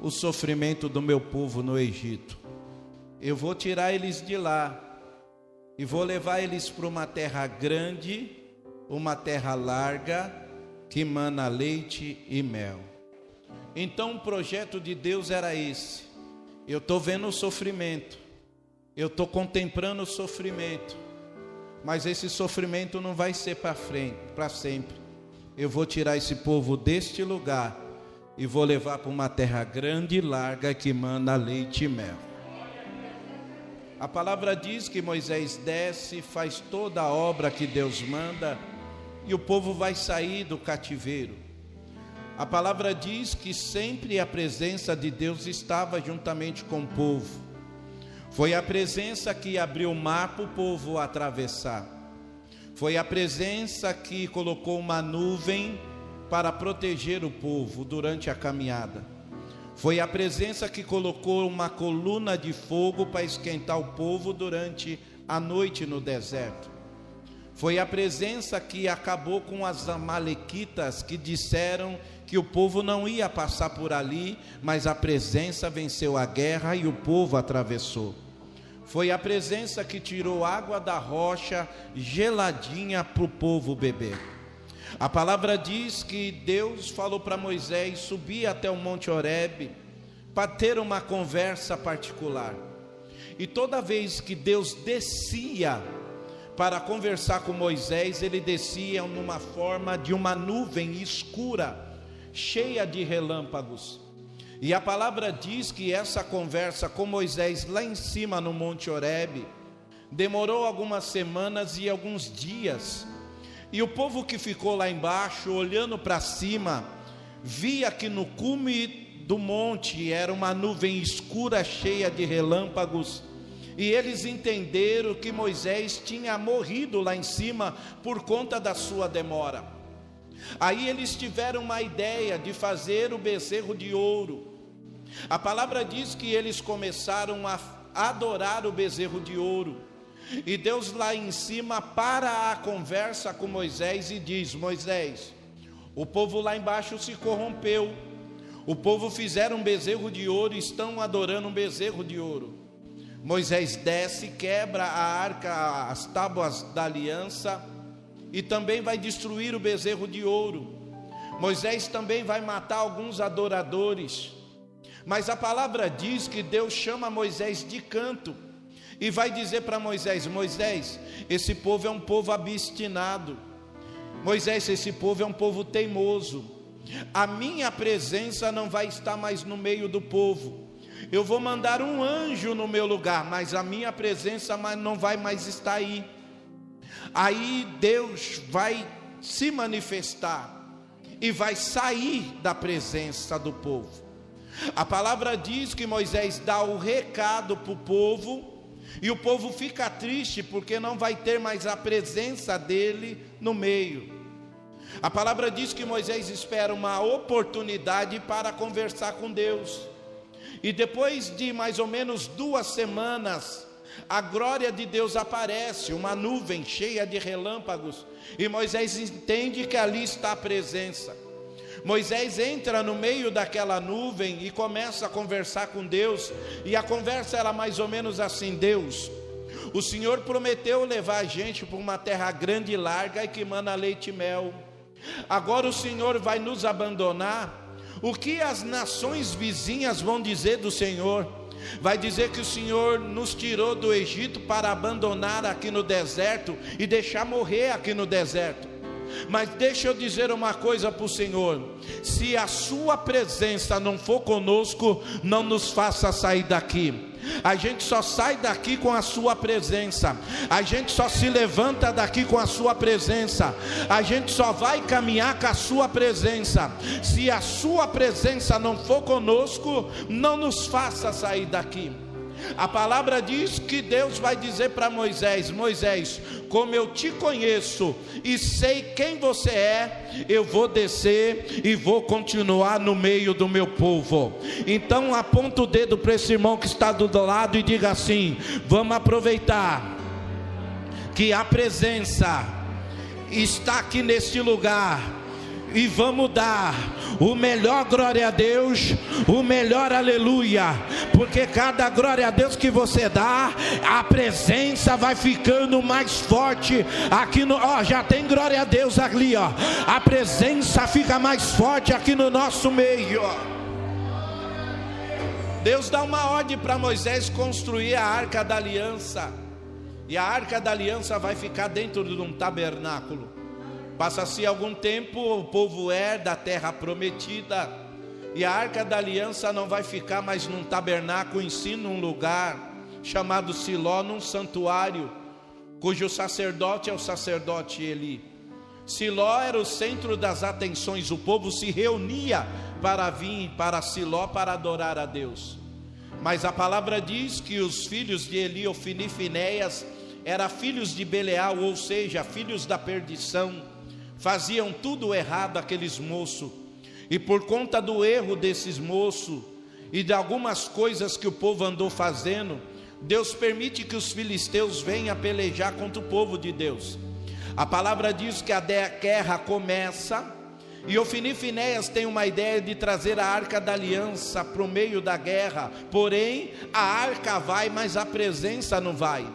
o sofrimento do meu povo no Egito. Eu vou tirar eles de lá e vou levar eles para uma terra grande, uma terra larga, que mana leite e mel. Então o projeto de Deus era esse. Eu estou vendo o sofrimento, eu estou contemplando o sofrimento, mas esse sofrimento não vai ser para frente, para sempre. Eu vou tirar esse povo deste lugar e vou levar para uma terra grande e larga que manda leite e mel. A palavra diz que Moisés desce, faz toda a obra que Deus manda e o povo vai sair do cativeiro. A palavra diz que sempre a presença de Deus estava juntamente com o povo. Foi a presença que abriu o mar para o povo atravessar. Foi a presença que colocou uma nuvem para proteger o povo durante a caminhada. Foi a presença que colocou uma coluna de fogo para esquentar o povo durante a noite no deserto. Foi a presença que acabou com as amalequitas que disseram que o povo não ia passar por ali, mas a presença venceu a guerra e o povo atravessou. Foi a presença que tirou água da rocha geladinha para o povo beber. A palavra diz que Deus falou para Moisés subir até o Monte Horebe para ter uma conversa particular. E toda vez que Deus descia para conversar com Moisés, ele descia numa forma de uma nuvem escura, cheia de relâmpagos. E a palavra diz que essa conversa com Moisés lá em cima no Monte Horebe demorou algumas semanas e alguns dias. E o povo que ficou lá embaixo, olhando para cima, via que no cume do monte era uma nuvem escura cheia de relâmpagos. E eles entenderam que Moisés tinha morrido lá em cima por conta da sua demora. Aí eles tiveram uma ideia de fazer o bezerro de ouro. A palavra diz que eles começaram a adorar o bezerro de ouro. E Deus lá em cima para a conversa com Moisés e diz: Moisés, o povo lá embaixo se corrompeu. O povo fizeram um bezerro de ouro e estão adorando um bezerro de ouro. Moisés desce, quebra a arca, as tábuas da aliança e também vai destruir o bezerro de ouro. Moisés também vai matar alguns adoradores. Mas a palavra diz que Deus chama Moisés de canto e vai dizer para Moisés: Moisés, esse povo é um povo obstinado. Moisés, esse povo é um povo teimoso. A minha presença não vai estar mais no meio do povo. Eu vou mandar um anjo no meu lugar, mas a minha presença não vai mais estar aí. Aí Deus vai se manifestar e vai sair da presença do povo. A palavra diz que Moisés dá o recado para o povo, e o povo fica triste porque não vai ter mais a presença dele no meio. A palavra diz que Moisés espera uma oportunidade para conversar com Deus. E depois de mais ou menos duas semanas, a glória de Deus aparece, uma nuvem cheia de relâmpagos, e Moisés entende que ali está a presença. Moisés entra no meio daquela nuvem e começa a conversar com Deus, e a conversa era mais ou menos assim: Deus, o Senhor prometeu levar a gente para uma terra grande e larga e que manda leite e mel. Agora o Senhor vai nos abandonar. O que as nações vizinhas vão dizer do Senhor? Vai dizer que o Senhor nos tirou do Egito para abandonar aqui no deserto e deixar morrer aqui no deserto. Mas deixa eu dizer uma coisa para o Senhor: se a Sua presença não for conosco, não nos faça sair daqui. A gente só sai daqui com a Sua presença, a gente só se levanta daqui com a Sua presença, a gente só vai caminhar com a Sua presença. Se a Sua presença não for conosco, não nos faça sair daqui. A palavra diz que Deus vai dizer para Moisés: Moisés, como eu te conheço e sei quem você é, eu vou descer e vou continuar no meio do meu povo. Então aponta o dedo para esse irmão que está do lado e diga assim: vamos aproveitar que a presença está aqui neste lugar e vamos dar o melhor glória a Deus, o melhor aleluia, porque cada glória a Deus que você dá, a presença vai ficando mais forte aqui no, ó, já tem glória a Deus ali, ó. A presença fica mais forte aqui no nosso meio. Deus dá uma ordem para Moisés construir a arca da aliança. E a arca da aliança vai ficar dentro de um tabernáculo. Passa-se algum tempo, o povo é da terra prometida, e a arca da aliança não vai ficar mais num tabernáculo em si, num lugar chamado Siló, num santuário, cujo sacerdote é o sacerdote Eli. Siló era o centro das atenções, o povo se reunia para vir para Siló para adorar a Deus. Mas a palavra diz que os filhos de Eli, Ofini e Finéias, eram filhos de Beleal, ou seja, filhos da perdição faziam tudo errado aqueles moços, e por conta do erro desses moços e de algumas coisas que o povo andou fazendo, Deus permite que os filisteus venham pelejar contra o povo de Deus. A palavra diz que a guerra começa, e Ofini e Finéias tem uma ideia de trazer a arca da aliança para o meio da guerra, porém a arca vai, mas a presença não vai.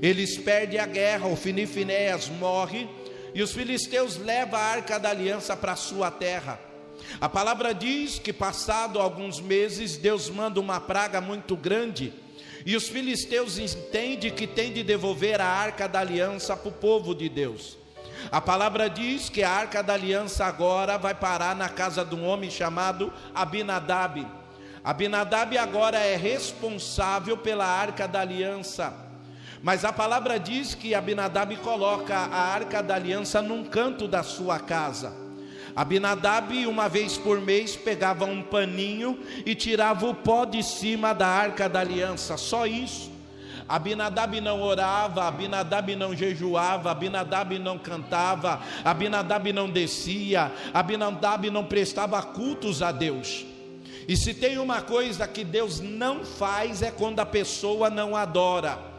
Eles perdem a guerra, Ofini e Finéias morre, e os filisteus levam a arca da aliança para a sua terra. A palavra diz que, passado alguns meses, Deus manda uma praga muito grande, e os filisteus entendem que tem de devolver a arca da aliança para o povo de Deus. A palavra diz que a arca da aliança agora vai parar na casa de um homem chamado Abinadab. Abinadab agora é responsável pela arca da aliança. Mas a palavra diz que Abinadab coloca a arca da aliança num canto da sua casa. Abinadab, uma vez por mês, pegava um paninho e tirava o pó de cima da arca da aliança, só isso. Abinadab não orava, Abinadab não jejuava, Abinadab não cantava, Abinadab não descia, Abinadab não prestava cultos a Deus. E se tem uma coisa que Deus não faz é quando a pessoa não adora.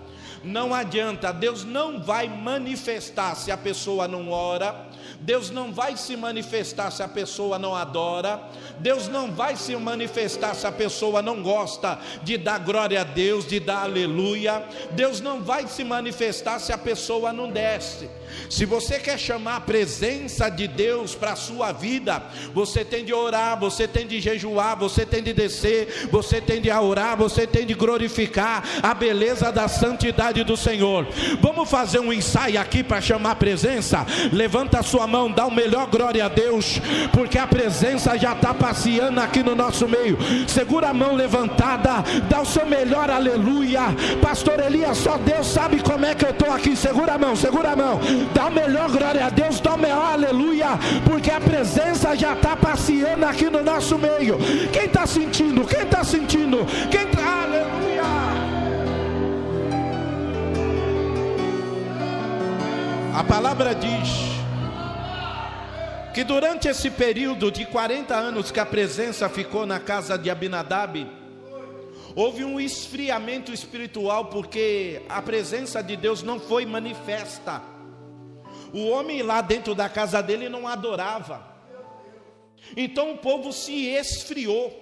Não adianta, Deus não vai manifestar se a pessoa não ora, Deus não vai se manifestar se a pessoa não adora, Deus não vai se manifestar se a pessoa não gosta de dar glória a Deus, de dar aleluia, Deus não vai se manifestar se a pessoa não desce. Se você quer chamar a presença de Deus para a sua vida, você tem de orar, você tem de jejuar, você tem de descer, você tem de orar, você tem de glorificar a beleza da santidade do Senhor. Vamos fazer um ensaio aqui para chamar a presença? Levanta a sua mão, dá o melhor glória a Deus, porque a presença já está passeando aqui no nosso meio. Segura a mão levantada, dá o seu melhor aleluia. Pastor Elias, só Deus sabe como é que eu estou aqui. Segura a mão, segura a mão. Dá o melhor glória a Deus, dá o melhor aleluia, porque a presença já está passeando aqui no nosso meio. Quem está sentindo? Quem está sentindo? Quem está? Aleluia! A palavra diz que durante esse período de 40 anos que a presença ficou na casa de Abinadab, houve um esfriamento espiritual, porque a presença de Deus não foi manifesta. O homem lá dentro da casa dele não adorava. Então o povo se esfriou.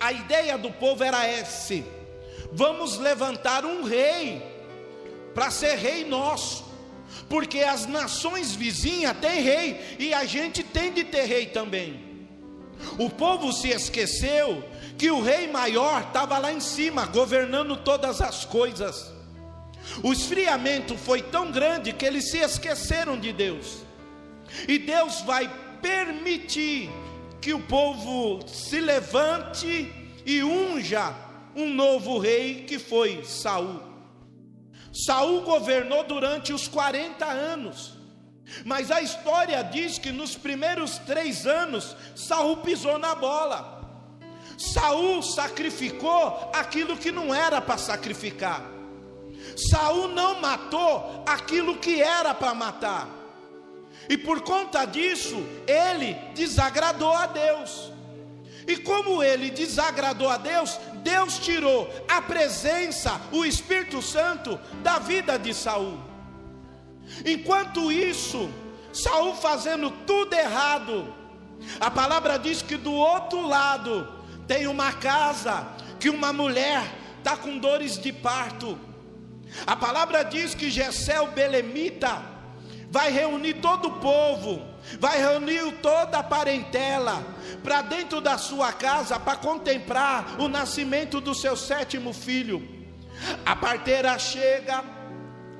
A ideia do povo era essa: vamos levantar um rei para ser rei nosso, porque as nações vizinhas têm rei e a gente tem de ter rei também. O povo se esqueceu que o rei maior estava lá em cima, governando todas as coisas. O esfriamento foi tão grande que eles se esqueceram de Deus. E Deus vai permitir que o povo se levante e unja um novo rei que foi Saul. Saul governou durante os 40 anos. Mas a história diz que nos primeiros três anos Saul pisou na bola. Saul sacrificou aquilo que não era para sacrificar. Saul não matou aquilo que era para matar. E por conta disso, ele desagradou a Deus. E como ele desagradou a Deus, Deus tirou a presença, o Espírito Santo da vida de Saul. Enquanto isso, Saul fazendo tudo errado, a palavra diz que do outro lado tem uma casa que uma mulher está com dores de parto. A palavra diz que Gessé, o Belemita, vai reunir todo o povo, vai reunir toda a parentela para dentro da sua casa para contemplar o nascimento do seu sétimo filho. A parteira chega,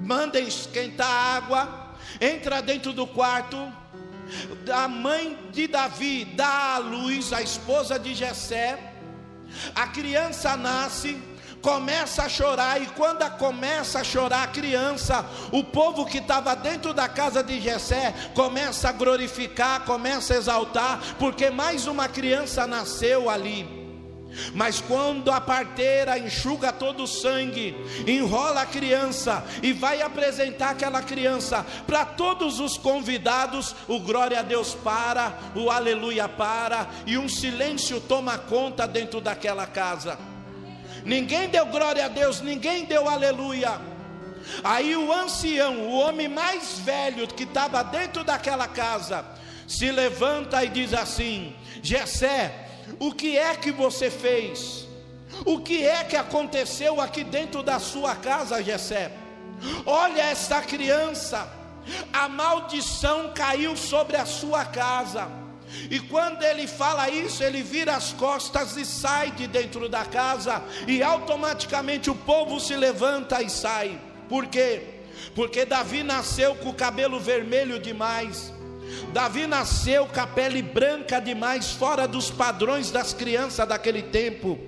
manda esquentar água, entra dentro do quarto. A mãe de Davi dá à luz a esposa de Jessé. A criança nasce, começa a chorar, e quando começa a chorar a criança, o povo que estava dentro da casa de Jessé começa a glorificar, começa a exaltar, porque mais uma criança nasceu ali. Mas quando a parteira enxuga todo o sangue, enrola a criança e vai apresentar aquela criança para todos os convidados, o glória a Deus para, o aleluia para, e um silêncio toma conta dentro daquela casa ninguém deu glória a Deus, ninguém deu aleluia. Aí o ancião, o homem mais velho que estava dentro daquela casa, se levanta e diz assim: Jessé, o que é que você fez? O que é que aconteceu aqui dentro da sua casa, Jessé? Olha essa criança, a maldição caiu sobre a sua casa. E quando ele fala isso, ele vira as costas e sai de dentro da casa, e automaticamente o povo se levanta e sai. Por quê? Porque Davi nasceu com o cabelo vermelho demais. Davi nasceu com a pele branca demais, fora dos padrões das crianças daquele tempo.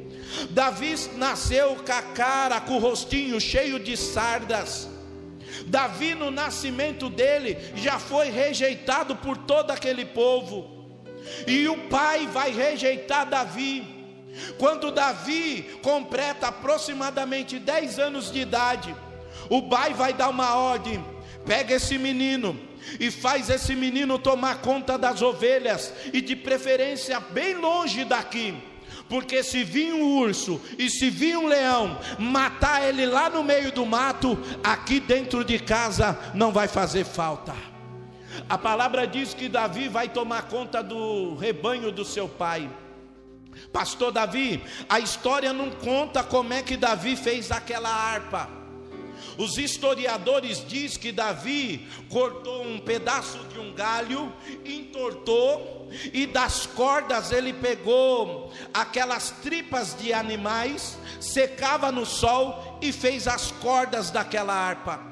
Davi nasceu com a cara, com o rostinho cheio de sardas. Davi, no nascimento dele, já foi rejeitado por todo aquele povo. E o pai vai rejeitar Davi. Quando Davi completa aproximadamente 10 anos de idade, o pai vai dar uma ordem: pega esse menino e faz esse menino tomar conta das ovelhas, e de preferência bem longe daqui. Porque se vir um urso e se vir um leão matar ele lá no meio do mato, aqui dentro de casa não vai fazer falta. A palavra diz que Davi vai tomar conta do rebanho do seu pai. Pastor Davi, a história não conta como é que Davi fez aquela harpa. Os historiadores dizem que Davi cortou um pedaço de um galho, entortou, e das cordas ele pegou aquelas tripas de animais, secava no sol e fez as cordas daquela harpa.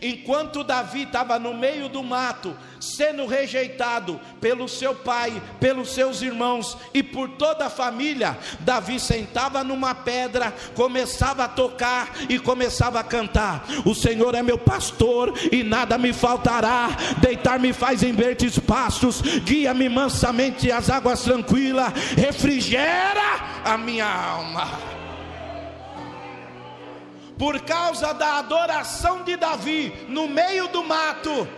Enquanto Davi estava no meio do mato, sendo rejeitado pelo seu pai, pelos seus irmãos e por toda a família, Davi sentava numa pedra, começava a tocar e começava a cantar: O Senhor é meu pastor e nada me faltará. Deitar-me faz em verdes pastos, guia-me mansamente às águas tranquilas, refrigera a minha alma por causa da adoração de Davi no meio do mato,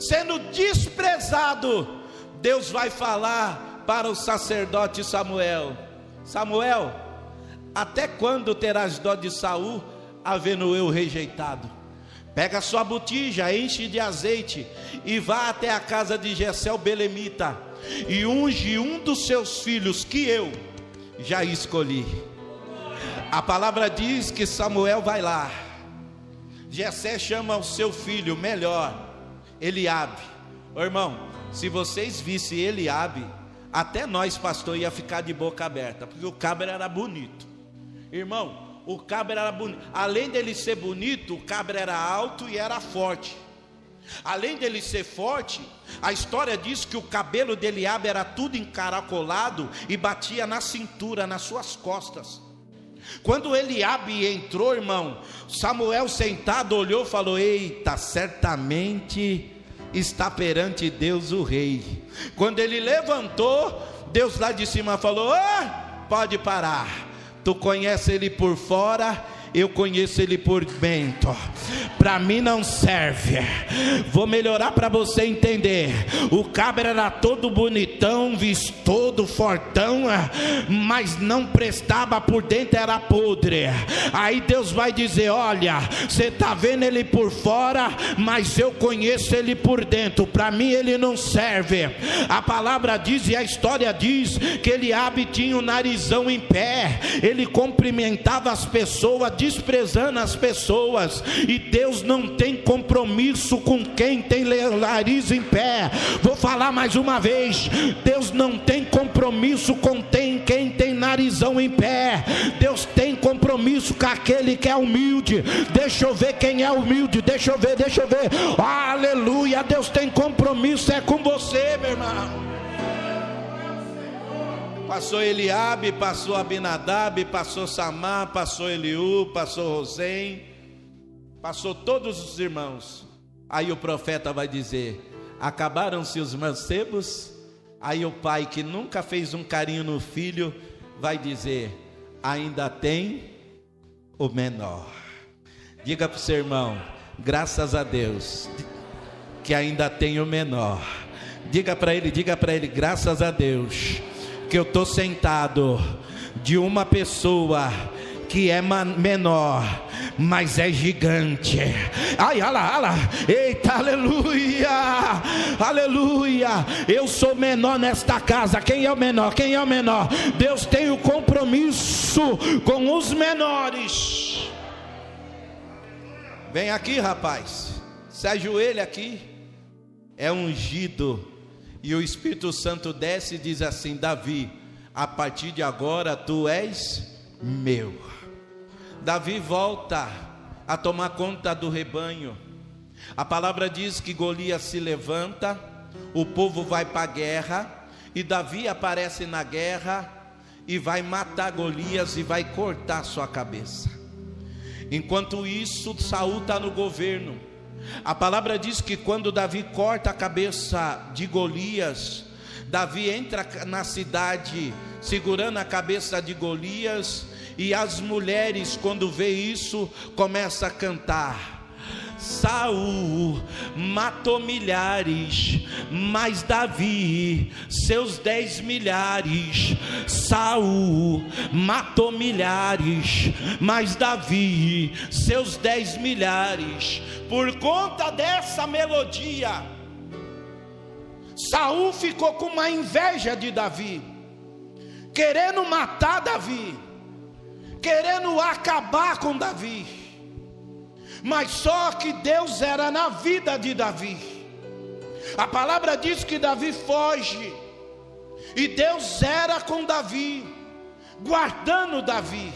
sendo desprezado, Deus vai falar para o sacerdote Samuel: Samuel, até quando terás dó de Saul, havendo eu rejeitado? Pega sua botija, enche de azeite e vá até a casa de Jessel Belemita e unge um dos seus filhos que eu já escolhi. A palavra diz que Samuel vai lá. Jessé chama o seu filho melhor, Eliabe. Ô, irmão, se vocês vissem Eliabe, até nós, pastor, ia ficar de boca aberta, porque o cabra era bonito. Irmão, o cabra era bonito. Além dele ser bonito, o cabra era alto e era forte. Além dele ser forte, a história diz que o cabelo de Eliabe era tudo encaracolado e batia na cintura, nas suas costas. Quando Eliabe entrou, irmão, Samuel sentado olhou e falou: Eita, certamente está perante Deus o rei. Quando ele levantou, Deus lá de cima falou: ah, pode parar. Tu conhece ele por fora eu conheço ele por dentro. Para mim não serve. Vou melhorar para você entender. O cabra era todo bonitão, vistoso, fortão, mas não prestava por dentro, era podre. Aí Deus vai dizer: Olha, você está vendo ele por fora, mas eu conheço ele por dentro. Para mim ele não serve. A palavra diz e a história diz que Eliabe tinha o narizão em pé, ele cumprimentava as pessoas desprezando as pessoas, e Deus não tem compromisso com quem tem nariz em pé. Vou falar mais uma vez: Deus não tem compromisso com quem tem narizão em pé. Deus tem compromisso com aquele que é humilde. Deixa eu ver quem é humilde. Deixa eu ver, deixa eu ver. Aleluia. Deus tem compromisso é com você, meu irmão. Passou Eliabe, passou Abinadab, passou Samar, passou Eliú, passou Rosém, passou todos os irmãos. Aí o profeta vai dizer: acabaram-se os mancebos. Aí o pai que nunca fez um carinho no filho vai dizer: ainda tem o menor. Diga para o seu irmão: graças a Deus que ainda tem o menor. Diga para ele, diga para ele, graças a Deus que eu estou sentado de uma pessoa que é menor, mas é gigante. Ai, olha lá. Eita, aleluia, aleluia. Eu sou menor nesta casa. Quem é o menor? Quem é o menor? Deus tem o compromisso com os menores. Vem aqui, rapaz. Se ajoelha aqui. É ungido e o Espírito Santo desce e diz assim: Davi, a partir de agora tu és meu. Davi volta a tomar conta do rebanho. A palavra diz que Golias se levanta o povo vai para a guerra e Davi aparece na guerra e vai matar Golias e vai cortar sua cabeça. Enquanto isso, Saul está no governo. A palavra diz que quando Davi corta a cabeça de Golias, Davi entra na cidade segurando a cabeça de Golias, e as mulheres, quando vê isso, começam a cantar. Saul matou milhares, mas Davi seus dez milhares. Saul matou milhares, mas Davi seus dez milhares. Por conta dessa melodia, Saul ficou com uma inveja de Davi, querendo matar Davi, querendo acabar com Davi mas só que Deus era na vida de Davi. A palavra diz que Davi foge, e Deus era com Davi, guardando Davi.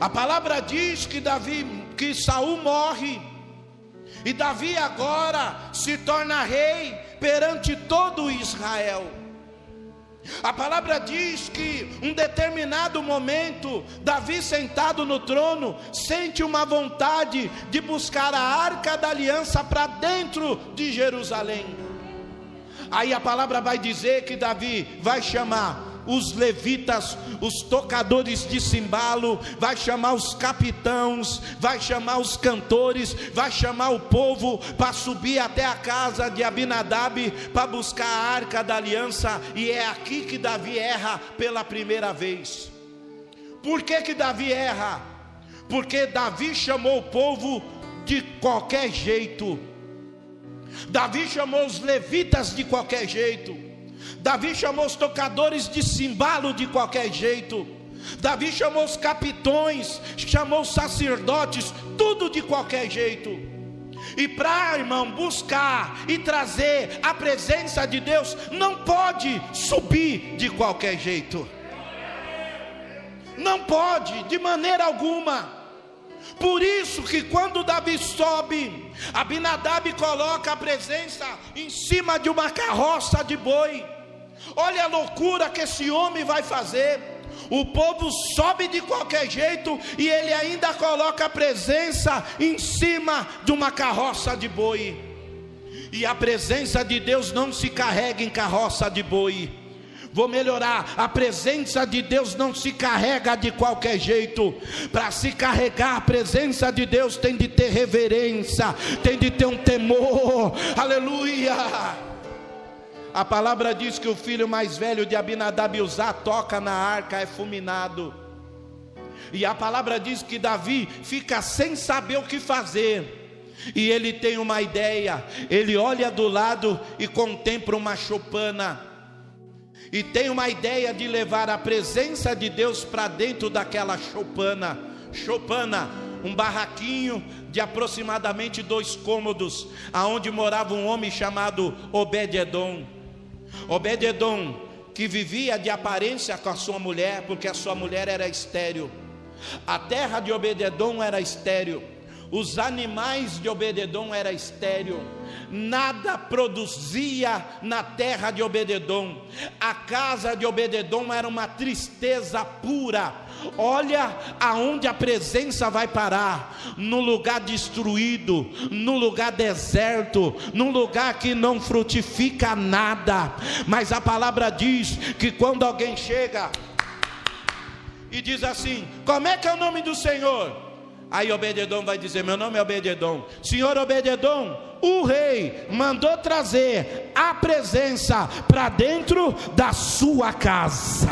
A palavra diz que Davi, que Saul morre, e Davi agora se torna rei perante todo Israel. A palavra diz que um determinado momento, Davi sentado no trono, sente uma vontade de buscar a arca da aliança para dentro de Jerusalém. Aí a palavra vai dizer que Davi vai chamar os levitas, os tocadores de cimbalo, vai chamar os capitãos, vai chamar os cantores, vai chamar o povo para subir até a casa de Abinadab para buscar a arca da aliança, e é aqui que Davi erra pela primeira vez. Por que que Davi erra? Porque Davi chamou o povo de qualquer jeito. Davi chamou os levitas de qualquer jeito. Davi chamou os tocadores de cimbalo de qualquer jeito. Davi chamou os capitões, chamou os sacerdotes, tudo de qualquer jeito. E para, irmão, buscar e trazer a presença de Deus, não pode subir de qualquer jeito. Não pode, de maneira alguma. Por isso que quando Davi sobe, Abinadab coloca a presença em cima de uma carroça de boi. Olha a loucura que esse homem vai fazer. O povo sobe de qualquer jeito e ele ainda coloca a presença em cima de uma carroça de boi. E a presença de Deus não se carrega em carroça de boi. Vou melhorar. A presença de Deus não se carrega de qualquer jeito. Para se carregar a presença de Deus tem de ter reverência, tem de ter um temor. Aleluia. A palavra diz que o filho mais velho de Abinadab Uzá toca na arca, é fulminado. E a palavra diz que Davi fica sem saber o que fazer. E ele tem uma ideia, ele olha do lado e contempla uma chopana. E tem uma ideia de levar a presença de Deus para dentro daquela chopana. Chopana, um barraquinho de aproximadamente dois cômodos, aonde morava um homem chamado Obed-edom. Obededon, que vivia de aparência com a sua mulher, porque a sua mulher era estéril. A terra de Obededon era estéril. Os animais de Obededon era estéril. Nada produzia na terra de Obededon. A casa de Obededon era uma tristeza pura Olha aonde a presença vai parar: no lugar destruído, no lugar deserto, num lugar que não frutifica nada. Mas a palavra diz que quando alguém chega e diz assim: Como é que é o nome do Senhor? Aí Obededon vai dizer: Meu nome é Obededon. Senhor Obededon, o rei mandou trazer a presença para dentro da sua casa.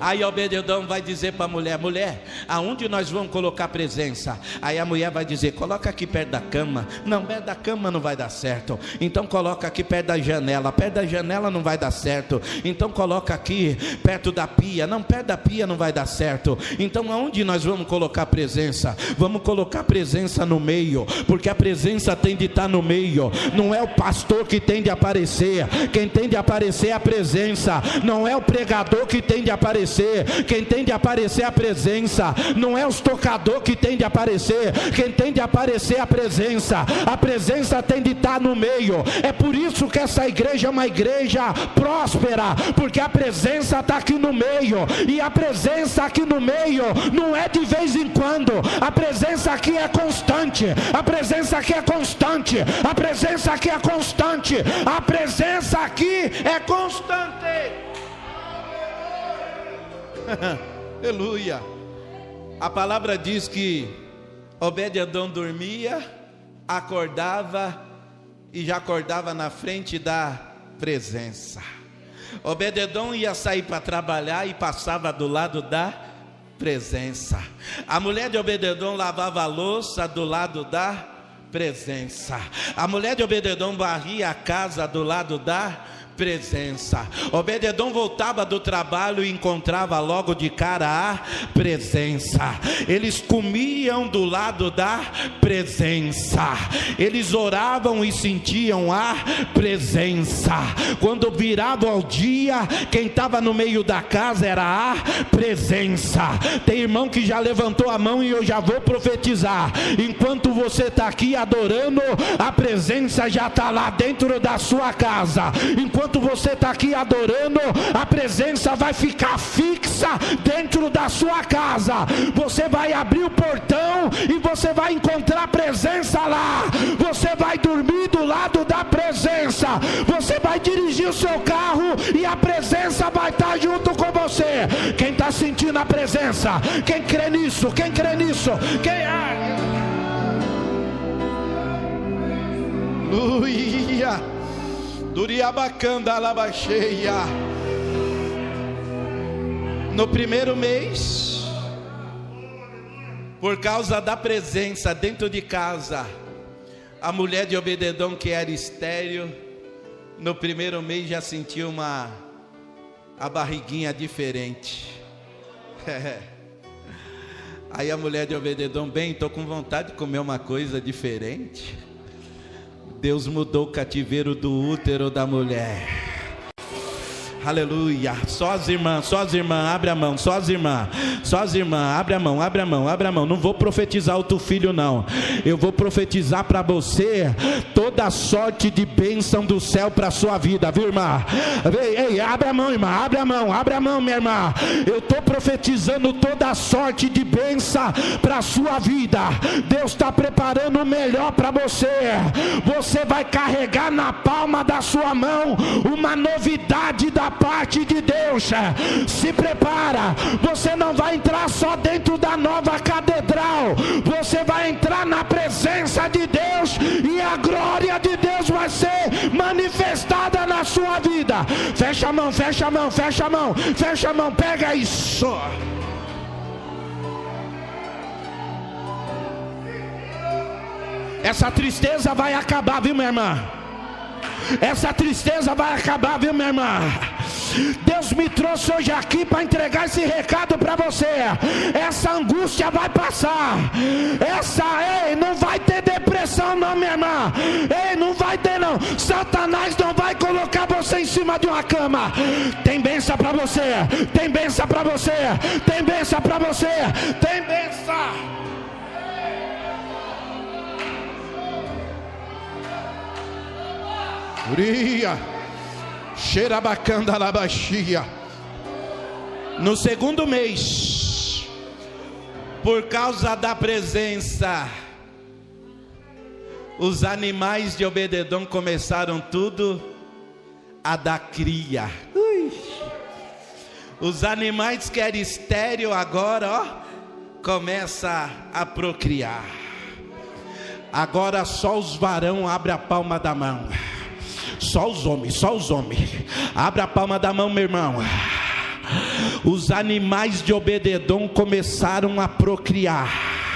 Aí Obededão vai dizer para a mulher: mulher, aonde nós vamos colocar presença? Aí a mulher vai dizer: coloca aqui perto da cama. Não, perto da cama não vai dar certo. Então coloca aqui perto da janela. Perto da janela não vai dar certo. Então coloca aqui perto da pia. Não, perto da pia não vai dar certo. Então aonde nós vamos colocar presença? Vamos colocar presença no meio, porque a presença tem de estar no meio. Não é o pastor que tem de aparecer. Quem tem de aparecer é a presença. Não é o pregador que tem de aparecer aparecer. Quem tem de aparecer é a presença. Não é os tocadores que tem de aparecer. Quem tem de aparecer é a presença. A presença tem de estar no meio. É por isso que essa igreja é uma igreja próspera, porque a presença está aqui no meio. E a presença aqui no meio não é de vez em quando. A presença aqui é constante. A presença aqui é constante. A presença aqui é constante. A presença aqui é constante. Aleluia. A palavra diz que Obed-edom dormia, acordava e já acordava na frente da presença. Obed-edom ia sair para trabalhar e passava do lado da presença. A mulher de Obededon lavava a louça do lado da presença. A mulher de Obededon varria a casa do lado da presença. Obededon voltava do trabalho e encontrava logo de cara a presença. Eles comiam do lado da presença. Eles oravam e sentiam a presença. Quando virava ao dia, quem estava no meio da casa era a presença. Tem irmão que já levantou a mão e eu já vou profetizar. Enquanto você está aqui adorando, a presença já está lá dentro da sua casa. Enquanto enquanto você está aqui adorando, a presença vai ficar fixa dentro da sua casa. Você vai abrir o portão e você vai encontrar a presença lá. Você vai dormir do lado da presença. Você vai dirigir o seu carro e a presença vai estar junto com você. Quem está sentindo a presença? Quem crê nisso? Quem crê nisso? Quem. Aleluia. Duriabacanda alabacheia. No primeiro mês, por causa da presença dentro de casa, a mulher de Obededão que era estéreo, no primeiro mês já sentiu uma a barriguinha diferente. Aí a mulher de Obededão, bem, estou com vontade de comer uma coisa diferente. Deus mudou o cativeiro do útero da mulher. Aleluia. Só as irmãs, só as irmãs, abre a mão, só as irmãs, só as irmãs, abre a mão, abre a mão, abre a mão. Não vou profetizar o teu filho, não. Eu vou profetizar para você toda sorte de bênção do céu para a sua vida, viu, irmã? Ei, ei, abre a mão, irmã, abre a mão, abre a mão, minha irmã. Eu estou profetizando toda sorte de bênção para a sua vida. Deus está preparando o melhor para você. Você vai carregar na palma da sua mão uma novidade da parte de Deus. Se prepara, você não vai entrar só dentro da nova catedral, você vai entrar na presença de Deus e a glória de Deus vai ser manifestada na sua vida. Fecha a mão, fecha a mão, fecha a mão, fecha a mão, pega isso. Essa tristeza vai acabar, viu, minha irmã? Essa tristeza vai acabar, viu, minha irmã? Deus me trouxe hoje aqui para entregar esse recado para você. Essa angústia vai passar. Essa, ei, não vai ter depressão, não, minha irmã. Ei, não vai ter, não. Satanás não vai colocar você em cima de uma cama. Tem benção para você. Tem benção para você. Tem benção para você. Tem benção. Uria. Xerabacanda labaxia. No segundo mês, por causa da presença, os animais de Obededon começaram tudo a dar cria. Ui. Os animais que eram estéreo agora, ó, começa a procriar. Agora só os varão abre a palma da mão. Só os homens, só os homens. Abra a palma da mão, meu irmão. Os animais de Obededon começaram a procriar.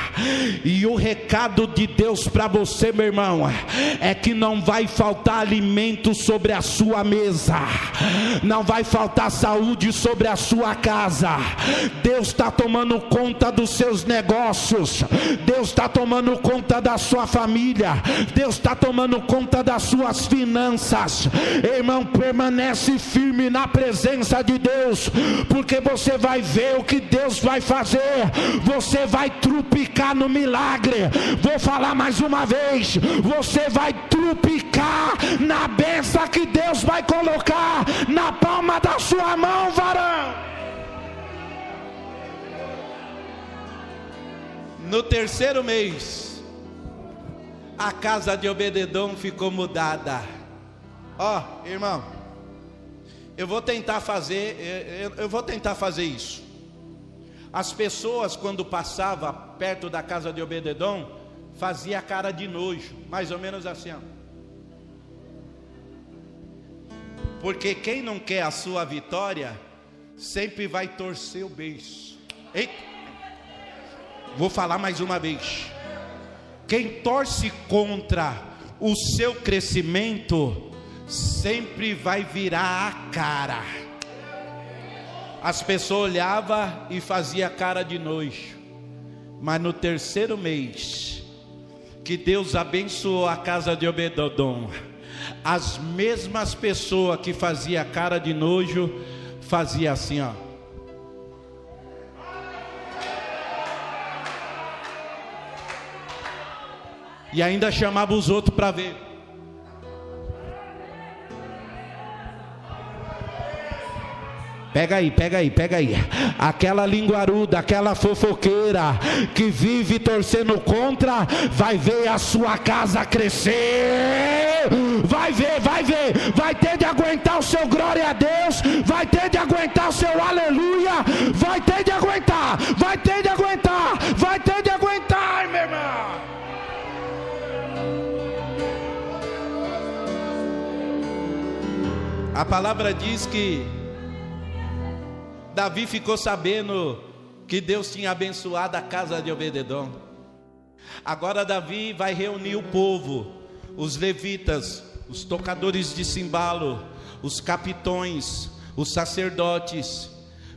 E o recado de Deus para você, meu irmão, é que não vai faltar alimento sobre a sua mesa, não vai faltar saúde sobre a sua casa. Deus está tomando conta dos seus negócios, Deus está tomando conta da sua família, Deus está tomando conta das suas finanças. Irmão, permanece firme na presença de Deus, porque você vai ver o que Deus vai fazer, você vai trupicar no milagre. Vou falar mais uma vez: você vai trupicar na benção que Deus vai colocar na palma da sua mão, varão. No terceiro mês, a casa de Obededom ficou mudada. Ó, oh, irmão, eu vou tentar fazer, eu, eu, vou tentar fazer isso. As pessoas quando passava perto da casa de Obededom, fazia cara de nojo, mais ou menos assim. Ó. Porque quem não quer a sua vitória, sempre vai torcer o beijo. Eita. Vou falar mais uma vez. Quem torce contra o seu crescimento, sempre vai virar a cara. As pessoas olhavam e fazia cara de nojo. Mas no terceiro mês, que Deus abençoou a casa de Obedodom, as mesmas pessoas que fazia cara de nojo, fazia assim, ó. E ainda chamava os outros para ver. Pega aí, pega aí, pega aí. Aquela linguaruda, aquela fofoqueira que vive torcendo contra, vai ver a sua casa crescer. Vai ver, vai ver. Vai ter de aguentar o seu glória a Deus. Vai ter de aguentar o seu aleluia. Vai ter de aguentar. Vai ter de aguentar. Vai ter de aguentar, meu irmão. A palavra diz que Davi ficou sabendo que Deus tinha abençoado a casa de Obededon. Agora Davi vai reunir o povo, os levitas, os tocadores de cimbalo, os capitões, os sacerdotes,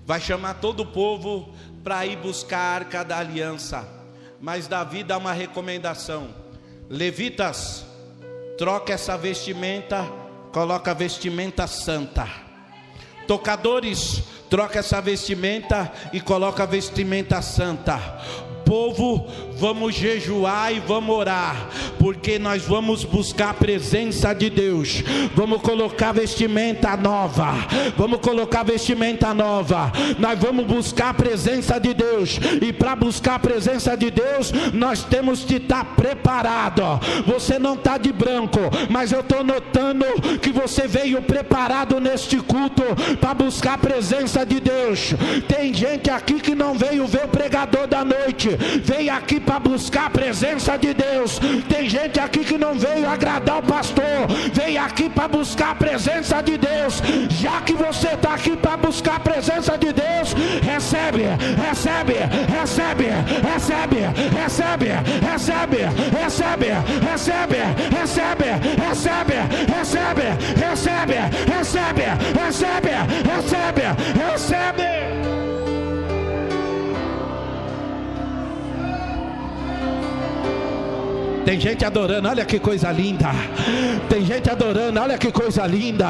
vai chamar todo o povo para ir buscar a arca da aliança. Mas Davi dá uma recomendação: levitas, troca essa vestimenta, coloca a vestimenta santa. Tocadores, troca essa vestimenta e coloca a vestimenta santa. Povo, vamos jejuar e vamos orar, porque nós vamos buscar a presença de Deus. Vamos colocar vestimenta nova. Vamos colocar vestimenta nova. Nós vamos buscar a presença de Deus. E para buscar a presença de Deus, nós temos que estar preparado. Você não está de branco, mas eu estou notando que você veio preparado neste culto para buscar a presença de Deus. Tem gente aqui que não veio ver o pregador da noite, veio aqui para buscar a presença de Deus. Tem gente aqui que não veio agradar o pastor, veio aqui para buscar a presença de Deus. Já que você está aqui para buscar a presença de Deus, recebe, recebe, recebe, recebe, recebe, recebe, recebe, recebe, recebe, recebe, recebe, recebe, recebe, recebe, recebe. Tem gente adorando, olha que coisa linda. Tem gente adorando, olha que coisa linda.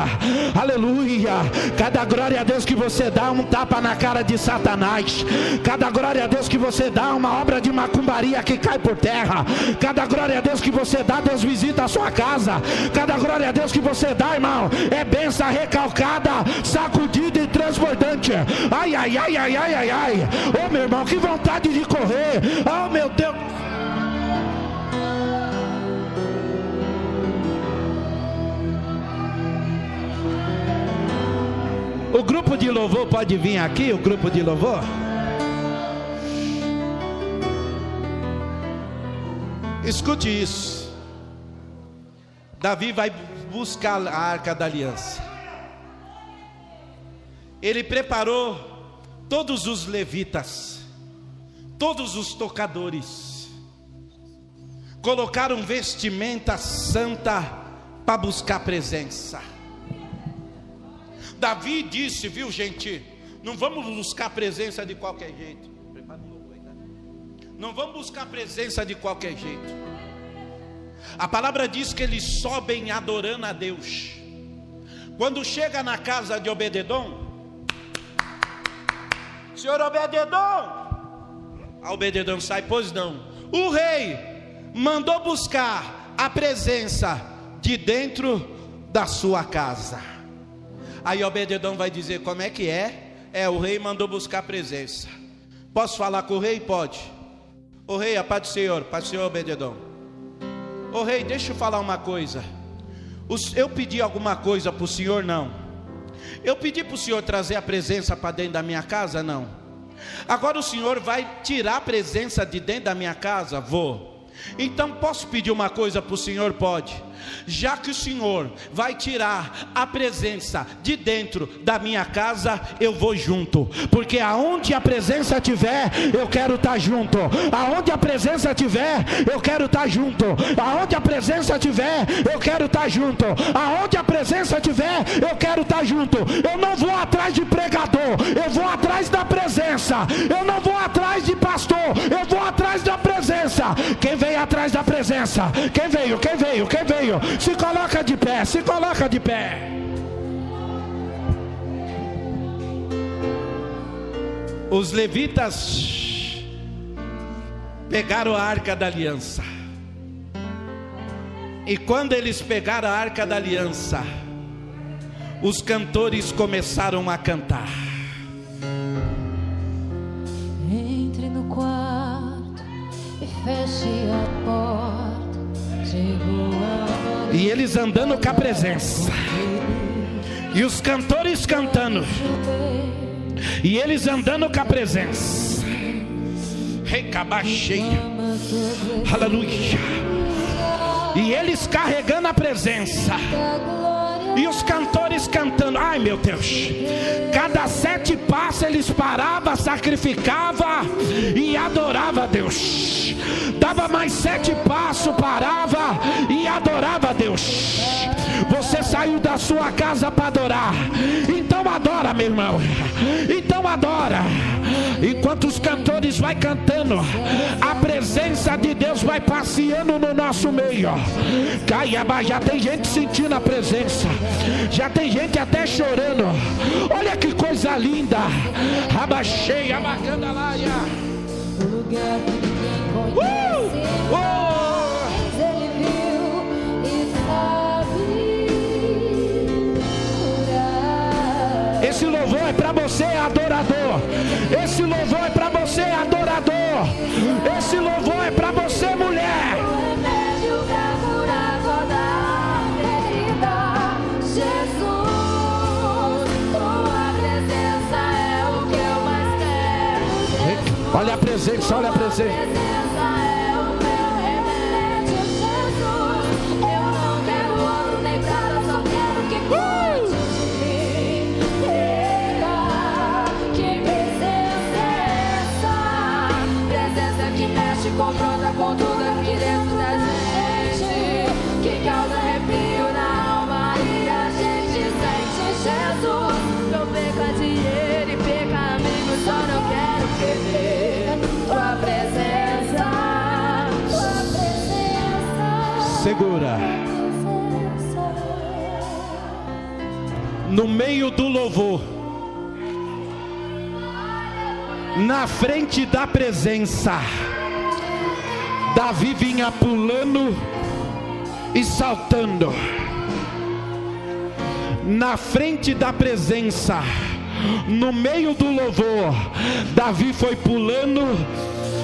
Aleluia. Cada glória a Deus que você dá, um tapa na cara de Satanás. Cada glória a Deus que você dá, uma obra de macumbaria que cai por terra. Cada glória a Deus que você dá, Deus visita a sua casa. Cada glória a Deus que você dá, irmão, é benção recalcada, sacudida e transbordante. Ai, ai, ai, ai, ai, ai, ai. Ô oh, meu irmão, que vontade de correr. Oh meu Deus. O grupo de louvor pode vir aqui, o grupo de louvor? Escute isso. Davi vai buscar a arca da aliança. Ele preparou todos os levitas, todos os tocadores, colocaram vestimenta santa para buscar presença. Davi disse, viu gente, não vamos buscar presença de qualquer jeito. Não vamos buscar presença de qualquer jeito. A palavra diz que eles sobem adorando a Deus. Quando chega na casa de Obededon, Senhor Obededon, a Obededon sai, pois não. O rei mandou buscar a presença de dentro da sua casa. Aí Obededon vai dizer: Como é que é? É, o rei mandou buscar presença. Posso falar com o rei? Pode. O rei, a paz do Senhor, paz do Senhor Obededon. O rei, deixa eu falar uma coisa. Eu pedi alguma coisa para o senhor? Não. Eu pedi para o senhor trazer a presença para dentro da minha casa? Não. Agora o senhor vai tirar a presença de dentro da minha casa? Vou. Então posso pedir uma coisa para o senhor? Pode já que o Senhor vai tirar a presença de dentro da minha casa, eu vou junto, porque aonde a presença tiver, eu quero estar tá junto. Aonde a presença tiver, eu quero estar tá junto. Aonde a presença tiver, eu quero estar tá junto. Aonde a presença tiver, eu quero estar junto. Eu não vou atrás de pregador, eu vou atrás da presença. Eu não vou atrás de pastor, eu vou atrás da presença. Quem veio atrás da presença? Quem veio? Quem veio? Quem veio? Se coloca de pé, se coloca de pé. Os levitas pegaram a arca da aliança. E quando eles pegaram a arca da aliança, os cantores começaram a cantar. Eles andando com a presença. E os cantores cantando. E eles andando com a presença. Recabacheia. Aleluia. E eles carregando a presença. E os cantores cantando. Ai meu Deus. Cada sete passos eles paravam, sacrificava e adorava a Deus. Dava mais sete passos, parava e adorava a Deus. Você saiu da sua casa para adorar. Então adora, meu irmão. Então adora. Enquanto os cantores vai cantando, a presença de Deus vai passeando no nosso meio. Caiaba, já tem gente sentindo a presença. Já tem gente até chorando. Olha que coisa linda. Abaixei, abacandalaia. O lugar Esse louvor é para você, adorador. Esse louvor é para você, adorador. Esse louvor é para você, mulher. Olha a presença, olha a presença. Segura. No meio do louvor, na frente da presença, Davi vinha pulando e saltando. Na frente da presença, no meio do louvor, Davi foi pulando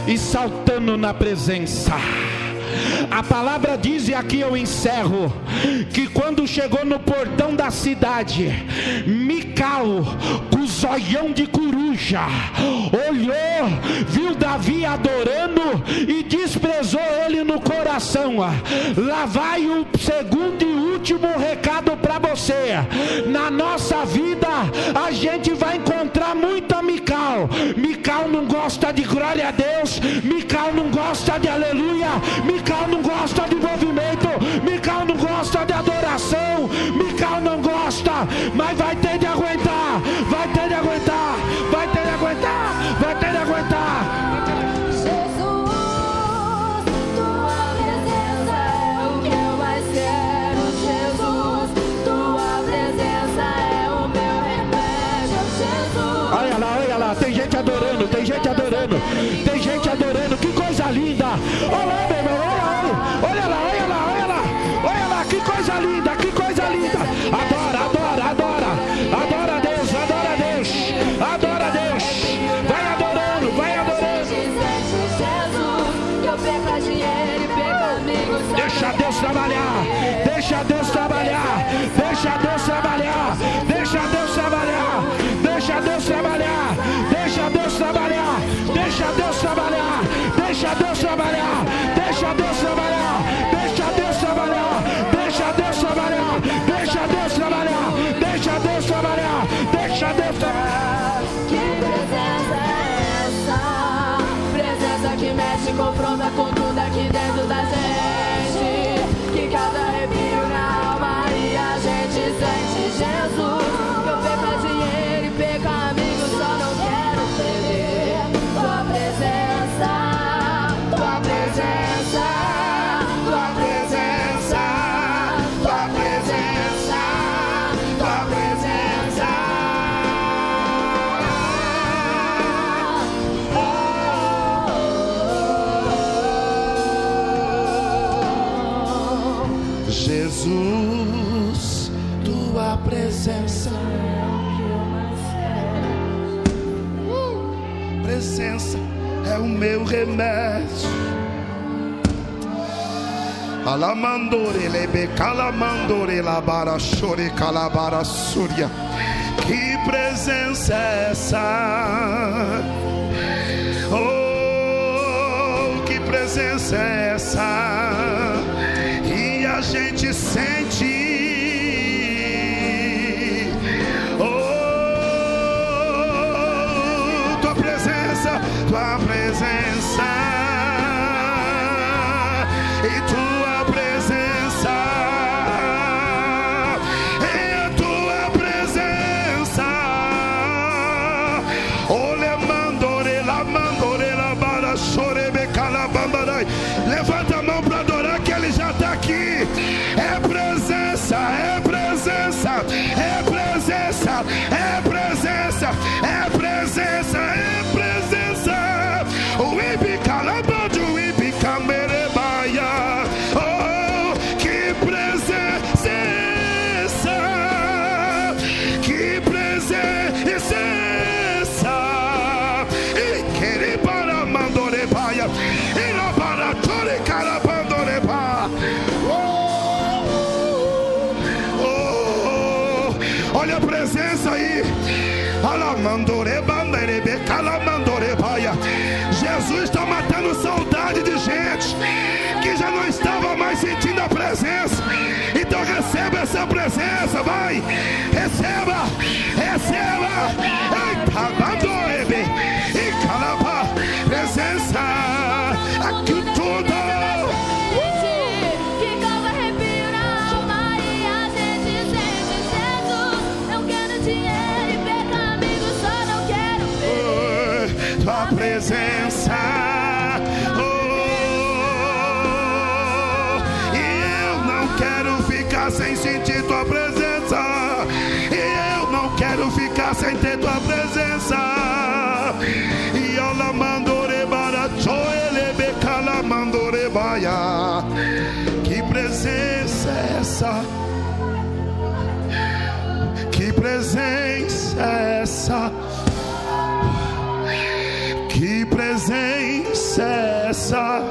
e saltando na presença. A palavra diz, e aqui eu encerro, que quando chegou no portão da cidade, Mical, com zoião de coruja, olhou, viu Davi adorando e desprezou ele no coração. Lá vai o segundo e último recado para você. Na nossa vida, a gente vai encontrar gosta de glória a Deus, Mical não gosta de aleluia, Mical não gosta de movimento, Mical não gosta de adoração, Mical não gosta, mas vai ter meu remédio. Alamandore lebe calamandore labara chore calabara suria. Que presença é essa? Oh, que presença é essa? E a gente sente tua presença. E tu presença, vai, receba. Baraza.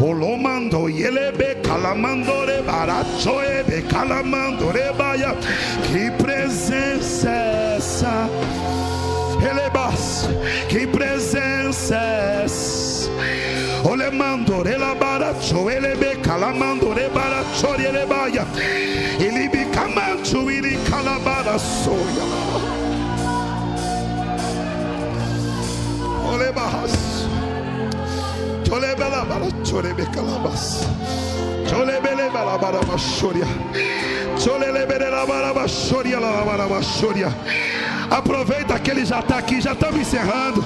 Olomando Yelebe kalamando de Barachoe de Calamando de Baia. Que presença é essa? Elebas, que presença é essa? Olemando Relabaracho, Elebe kalamando de Baracho de Baia. Elibe Camancho, Ili Calabaraçoia. Olebas. Aproveita que ele já está aqui, já estamos encerrando.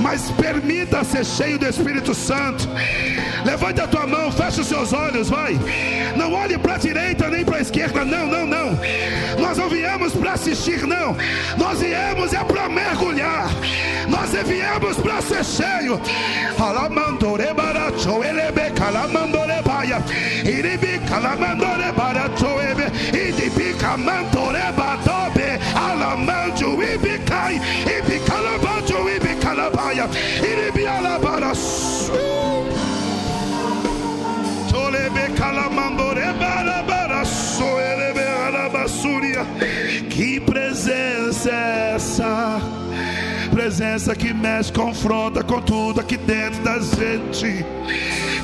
Mas permita ser cheio do Espírito Santo. Levante a tua mão, feche os seus olhos, vai. Não olhe para a direita nem para a esquerda, não, não, não. Nós não viemos para assistir, não. Nós viemos é para mergulhar. Nós viemos para ser cheio. Alamandore baracho elebe calamandore baia. Iribi calamandore baracho ebe. Idibi camandore badobe. Alamanjo ibicai. Ibi calabanjo ibi calabaya. Iribi alabaras. Cholebe calamandore barabaraço elebe alabasúria. Que presença é essa? Presença que mexe, confronta com tudo aqui dentro da gente.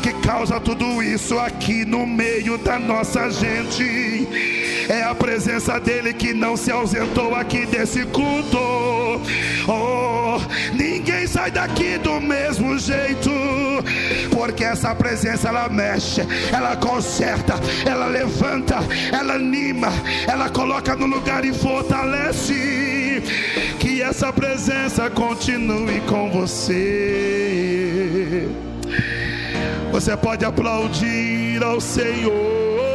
Que causa tudo isso aqui no meio da nossa gente. É a presença dele que não se ausentou aqui desse culto. Oh, ninguém sai daqui do mesmo jeito, porque essa presença ela mexe, ela conserta, ela levanta, ela anima, ela coloca no lugar e fortalece. Que essa presença continue com você. Você pode aplaudir ao Senhor.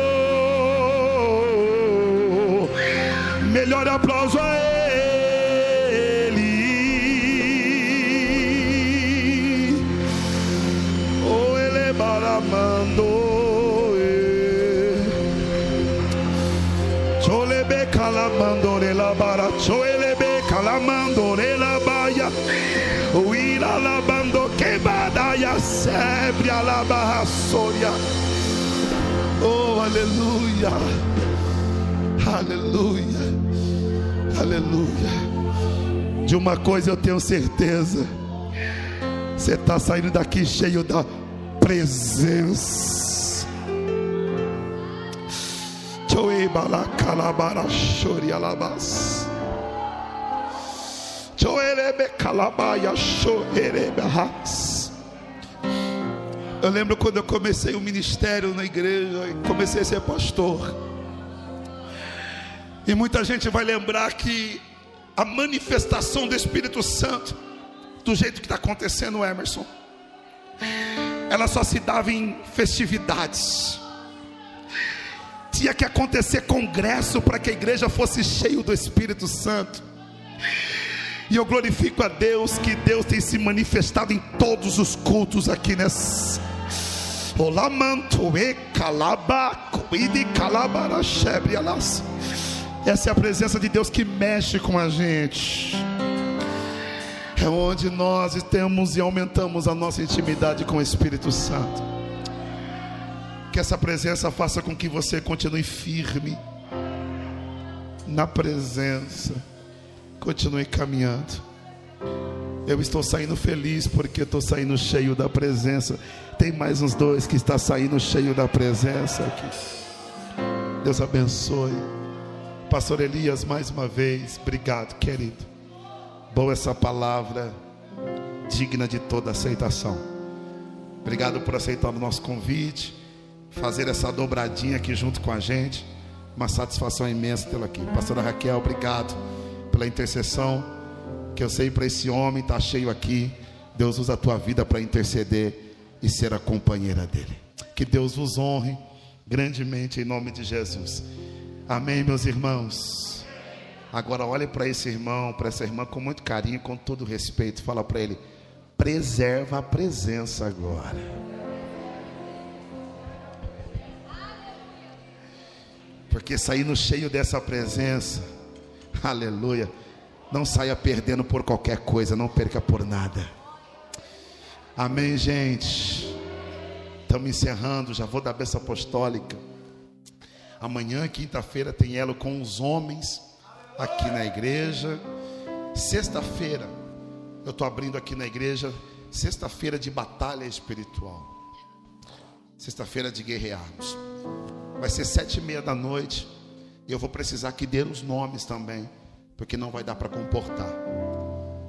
Melhor aplauso a Ele. Oh, Ele baramando. Cholebe calamandore la bara, cholebe calamandore la baia. Uira la bando que badaya sempre a la barra soria. Oh, aleluia. Aleluia. Aleluia. De uma coisa eu tenho certeza. Você está saindo daqui cheio da presença. Eu lembro quando eu comecei o ministério na igreja comecei a ser pastor. E muita gente vai lembrar que a manifestação do Espírito Santo, do jeito que está acontecendo, Emerson, ela só se dava em festividades. Tinha que acontecer congresso para que a igreja fosse cheia do Espírito Santo. E eu glorifico a Deus que Deus tem se manifestado em todos os cultos aqui nessa. Olamanto e calabaco e de calabara chebre alas. Essa é a presença de Deus que mexe com a gente. É onde nós temos e aumentamos a nossa intimidade com o Espírito Santo. Que essa presença faça com que você continue firme na presença. Continue caminhando. Eu estou saindo feliz porque estou saindo cheio da presença. Tem mais uns dois que está saindo cheio da presença aqui. Deus abençoe. Pastor Elias, mais uma vez, obrigado, querido. Boa essa palavra, digna de toda aceitação. Obrigado por aceitar o nosso convite, fazer essa dobradinha aqui junto com a gente. Uma satisfação imensa tê-lo aqui. Pastora Raquel, obrigado pela intercessão. Que eu sei para esse homem está cheio aqui. Deus usa a tua vida para interceder e ser a companheira dele. Que Deus vos honre grandemente em nome de Jesus. Amém, meus irmãos. Agora olhe para esse irmão, para essa irmã com muito carinho, com todo respeito. Fala para ele: preserva a presença agora. Porque saindo cheio dessa presença, aleluia, não saia perdendo por qualquer coisa, não perca por nada. Amém, gente. Estamos encerrando, já vou dar benção apostólica. Amanhã, quinta-feira, tem elo com os homens aqui na igreja. Sexta-feira, eu estou abrindo aqui na igreja, sexta-feira de batalha espiritual. Sexta-feira de guerrearmos. Vai ser sete e meia da noite. E eu vou precisar que dê os nomes também, porque não vai dar para comportar.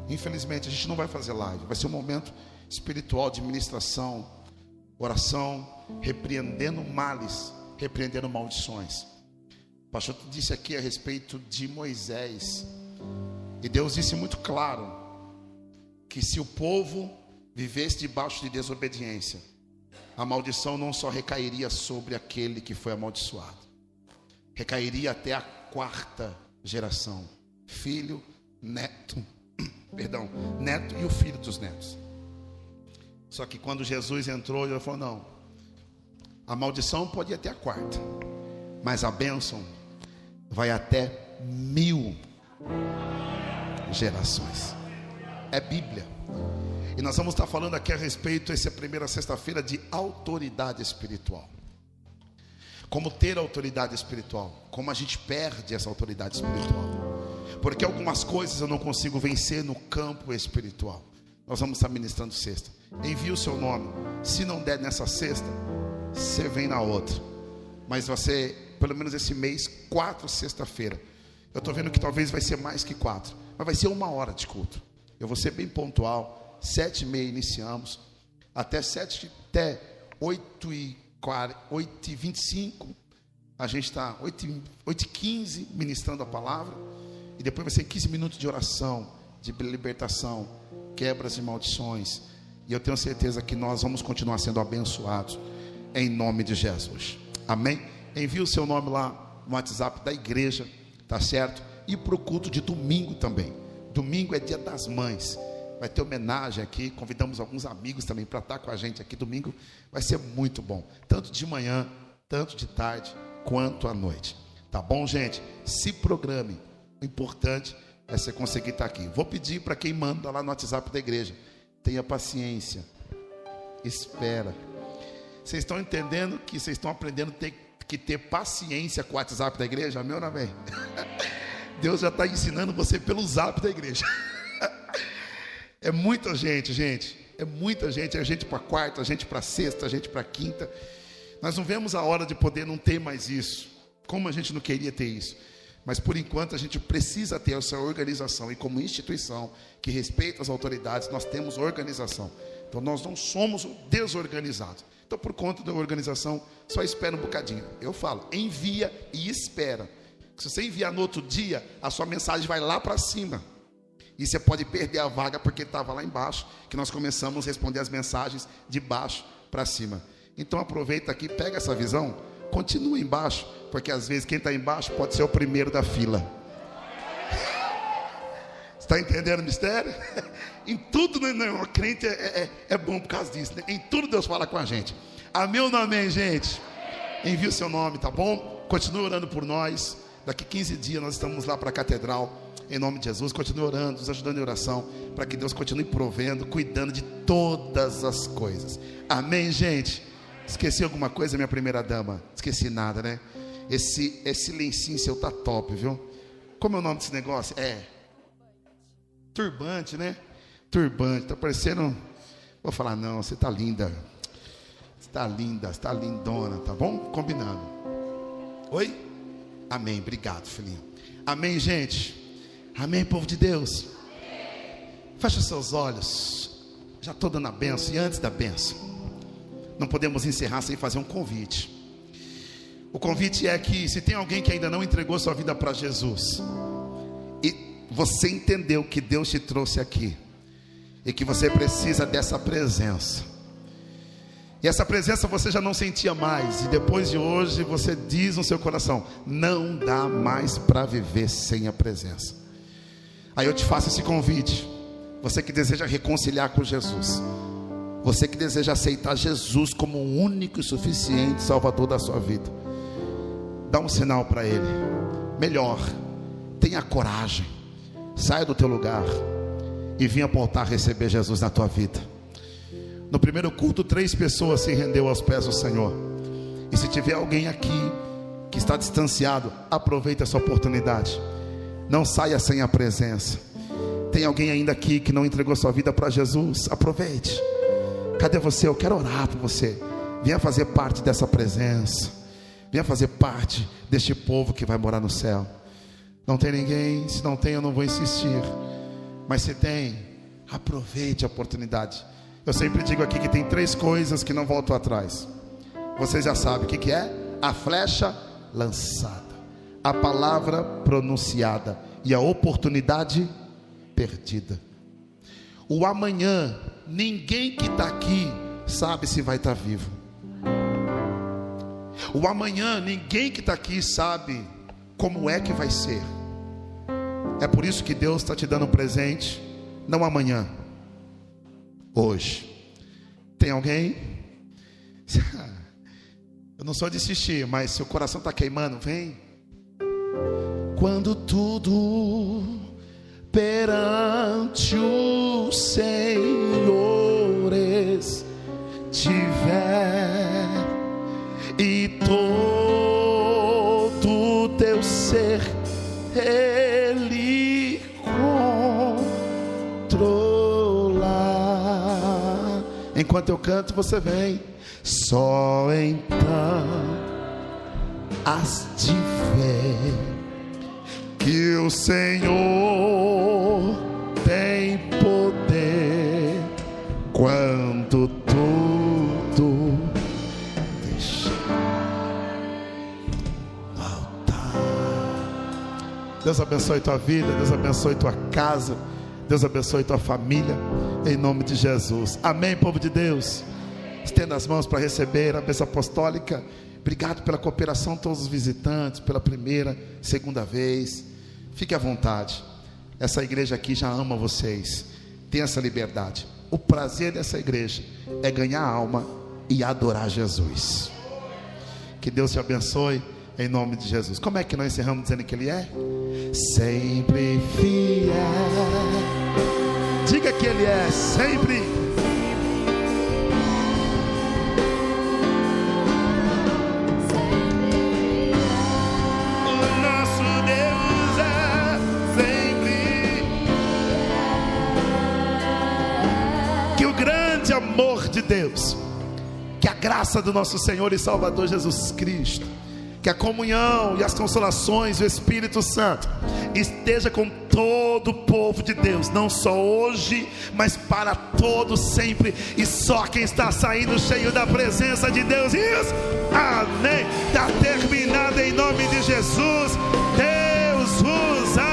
Infelizmente, a gente não vai fazer live. Vai ser um momento espiritual de ministração Oração repreendendo males, repreendendo maldições. O pastor disse aqui a respeito de Moisés. E Deus disse muito claro que se o povo vivesse debaixo de desobediência, a maldição não só recairia sobre aquele que foi amaldiçoado, recairia até a quarta geração, filho, neto, perdão, neto e o filho dos netos. Só que quando Jesus entrou, ele falou: não, a maldição pode ir até a quarta, mas a bênção vai até mil gerações. É Bíblia. E nós vamos estar falando aqui a respeito, essa primeira sexta-feira, de autoridade espiritual. Como ter autoridade espiritual, como a gente perde essa autoridade espiritual. Porque algumas coisas eu não consigo vencer no campo espiritual. Nós vamos estar ministrando sexta. Envie o seu nome. Se não der nessa sexta, você vem na outra. Mas você, pelo menos esse mês, quatro sexta-feira. Eu estou vendo que talvez vai ser mais que quatro. Mas vai ser uma hora de culto. Eu vou ser bem pontual. Sete e meia iniciamos. Até sete, até oito e, oito e vinte e cinco. A gente está oito, e quinze ministrando a palavra. E depois vai ser 15 minutos de oração, de libertação, quebras e maldições. E eu tenho certeza que nós vamos continuar sendo abençoados em nome de Jesus. Amém? Envie o seu nome lá no WhatsApp da igreja, tá certo? E para o culto de domingo também. Domingo é dia das mães. Vai ter homenagem aqui. Convidamos alguns amigos também para estar com a gente aqui domingo. Vai ser muito bom. Tanto de manhã, tanto de tarde, quanto à noite. Tá bom, gente? Se programe. O importante é você conseguir estar aqui. Vou pedir para quem manda lá no WhatsApp da igreja. Tenha paciência. Espera. Vocês estão entendendo que vocês estão aprendendo ter, que ter paciência com o WhatsApp da igreja? Não amém? Deus já está ensinando você pelo zap da igreja. É muita gente, gente. É muita gente. É gente para quarta, gente para sexta, gente para quinta. Nós não vemos a hora de poder não ter mais isso. Como a gente não queria ter isso. Mas por enquanto a gente precisa ter essa organização. E como instituição que respeita as autoridades, nós temos organização. Então nós não somos desorganizados. Então, por conta da organização, só espera um bocadinho. Eu falo, envia e espera. Se você enviar no outro dia, a sua mensagem vai lá para cima. E você pode perder a vaga porque estava lá embaixo, que nós começamos a responder as mensagens de baixo para cima. Então aproveita aqui, pega essa visão, continua embaixo, porque às vezes quem está embaixo pode ser o primeiro da fila. Está entendendo o mistério? em tudo, né, né, o crente é, é, é, bom por causa disso. Né? Em tudo Deus fala com a gente. Amém ou não amém, gente? Envie o seu nome, tá bom? Continue orando por nós. Daqui 15 dias nós estamos lá para a catedral em nome de Jesus. Continue orando, nos ajudando em oração, para que Deus continue provendo, cuidando de todas as coisas. Amém, gente? Esqueci alguma coisa, minha primeira dama? Esqueci nada, né? Esse, esse lencinho seu tá top, viu? Como é o nome desse negócio? É. Turbante, né? Turbante. Tá parecendo. Vou falar, não, você tá linda. Você tá linda, você tá lindona, tá bom? Combinado. Oi? Amém. Obrigado, filhinho. Amém, gente. Amém, povo de Deus. Feche seus olhos. Já estou dando a benção. E antes da benção, não podemos encerrar sem fazer um convite. O convite é que se tem alguém que ainda não entregou sua vida para Jesus, e você entendeu que Deus te trouxe aqui, e que você precisa dessa presença, e essa presença você já não sentia mais, e depois de hoje você diz no seu coração: não dá mais para viver sem a presença. Aí eu te faço esse convite. Você que deseja reconciliar com Jesus. Você que deseja aceitar Jesus como o único e suficiente Salvador da sua vida. Dá um sinal para Ele. Melhor, tenha coragem. Saia do teu lugar e venha voltar a receber Jesus na tua vida. No primeiro culto, três pessoas se rendeu aos pés do Senhor. E se tiver alguém aqui que está distanciado, aproveite essa oportunidade. Não saia sem a presença. Tem alguém ainda aqui que não entregou sua vida para Jesus? Aproveite. Cadê você? Eu quero orar por você. Venha fazer parte dessa presença. Venha fazer parte deste povo que vai morar no céu. Não tem ninguém? Se não tem, eu não vou insistir. Mas se tem, aproveite a oportunidade. Eu sempre digo aqui que tem três coisas que não voltam atrás. Vocês já sabem o que, que é? A flecha lançada, a palavra pronunciada e a oportunidade perdida. O amanhã, ninguém que está aqui sabe se vai estar tá vivo. O amanhã, ninguém que está aqui sabe como é que vai ser. É por isso que Deus está te dando um presente, não amanhã, hoje. Tem alguém? Eu não sou de assistir, mas seu coração está queimando, vem. Quando tudo perante os senhores tiver e todo ele controlar. Enquanto eu canto, você vem. Só então as de ver que o Senhor tem poder quando Deus abençoe tua vida, Deus abençoe tua casa, Deus abençoe tua família, em nome de Jesus. Amém, povo de Deus. Estenda as mãos para receber a bênção apostólica. Obrigado pela cooperação todos os visitantes, pela primeira, segunda vez. Fique à vontade. Essa igreja aqui já ama vocês. Tem essa liberdade. O prazer dessa igreja é ganhar alma e adorar Jesus. Que Deus te abençoe em nome de Jesus. Como é que nós encerramos dizendo que Ele é? Sempre fiel. Diga que Ele é sempre de Deus, que a graça do nosso Senhor e Salvador Jesus Cristo, que a comunhão e as consolações do Espírito Santo esteja com todo o povo de Deus, não só hoje, mas para todos sempre, e só quem está saindo cheio da presença de Deus, isso, amém. Está terminado em nome de Jesus. Deus abençoe.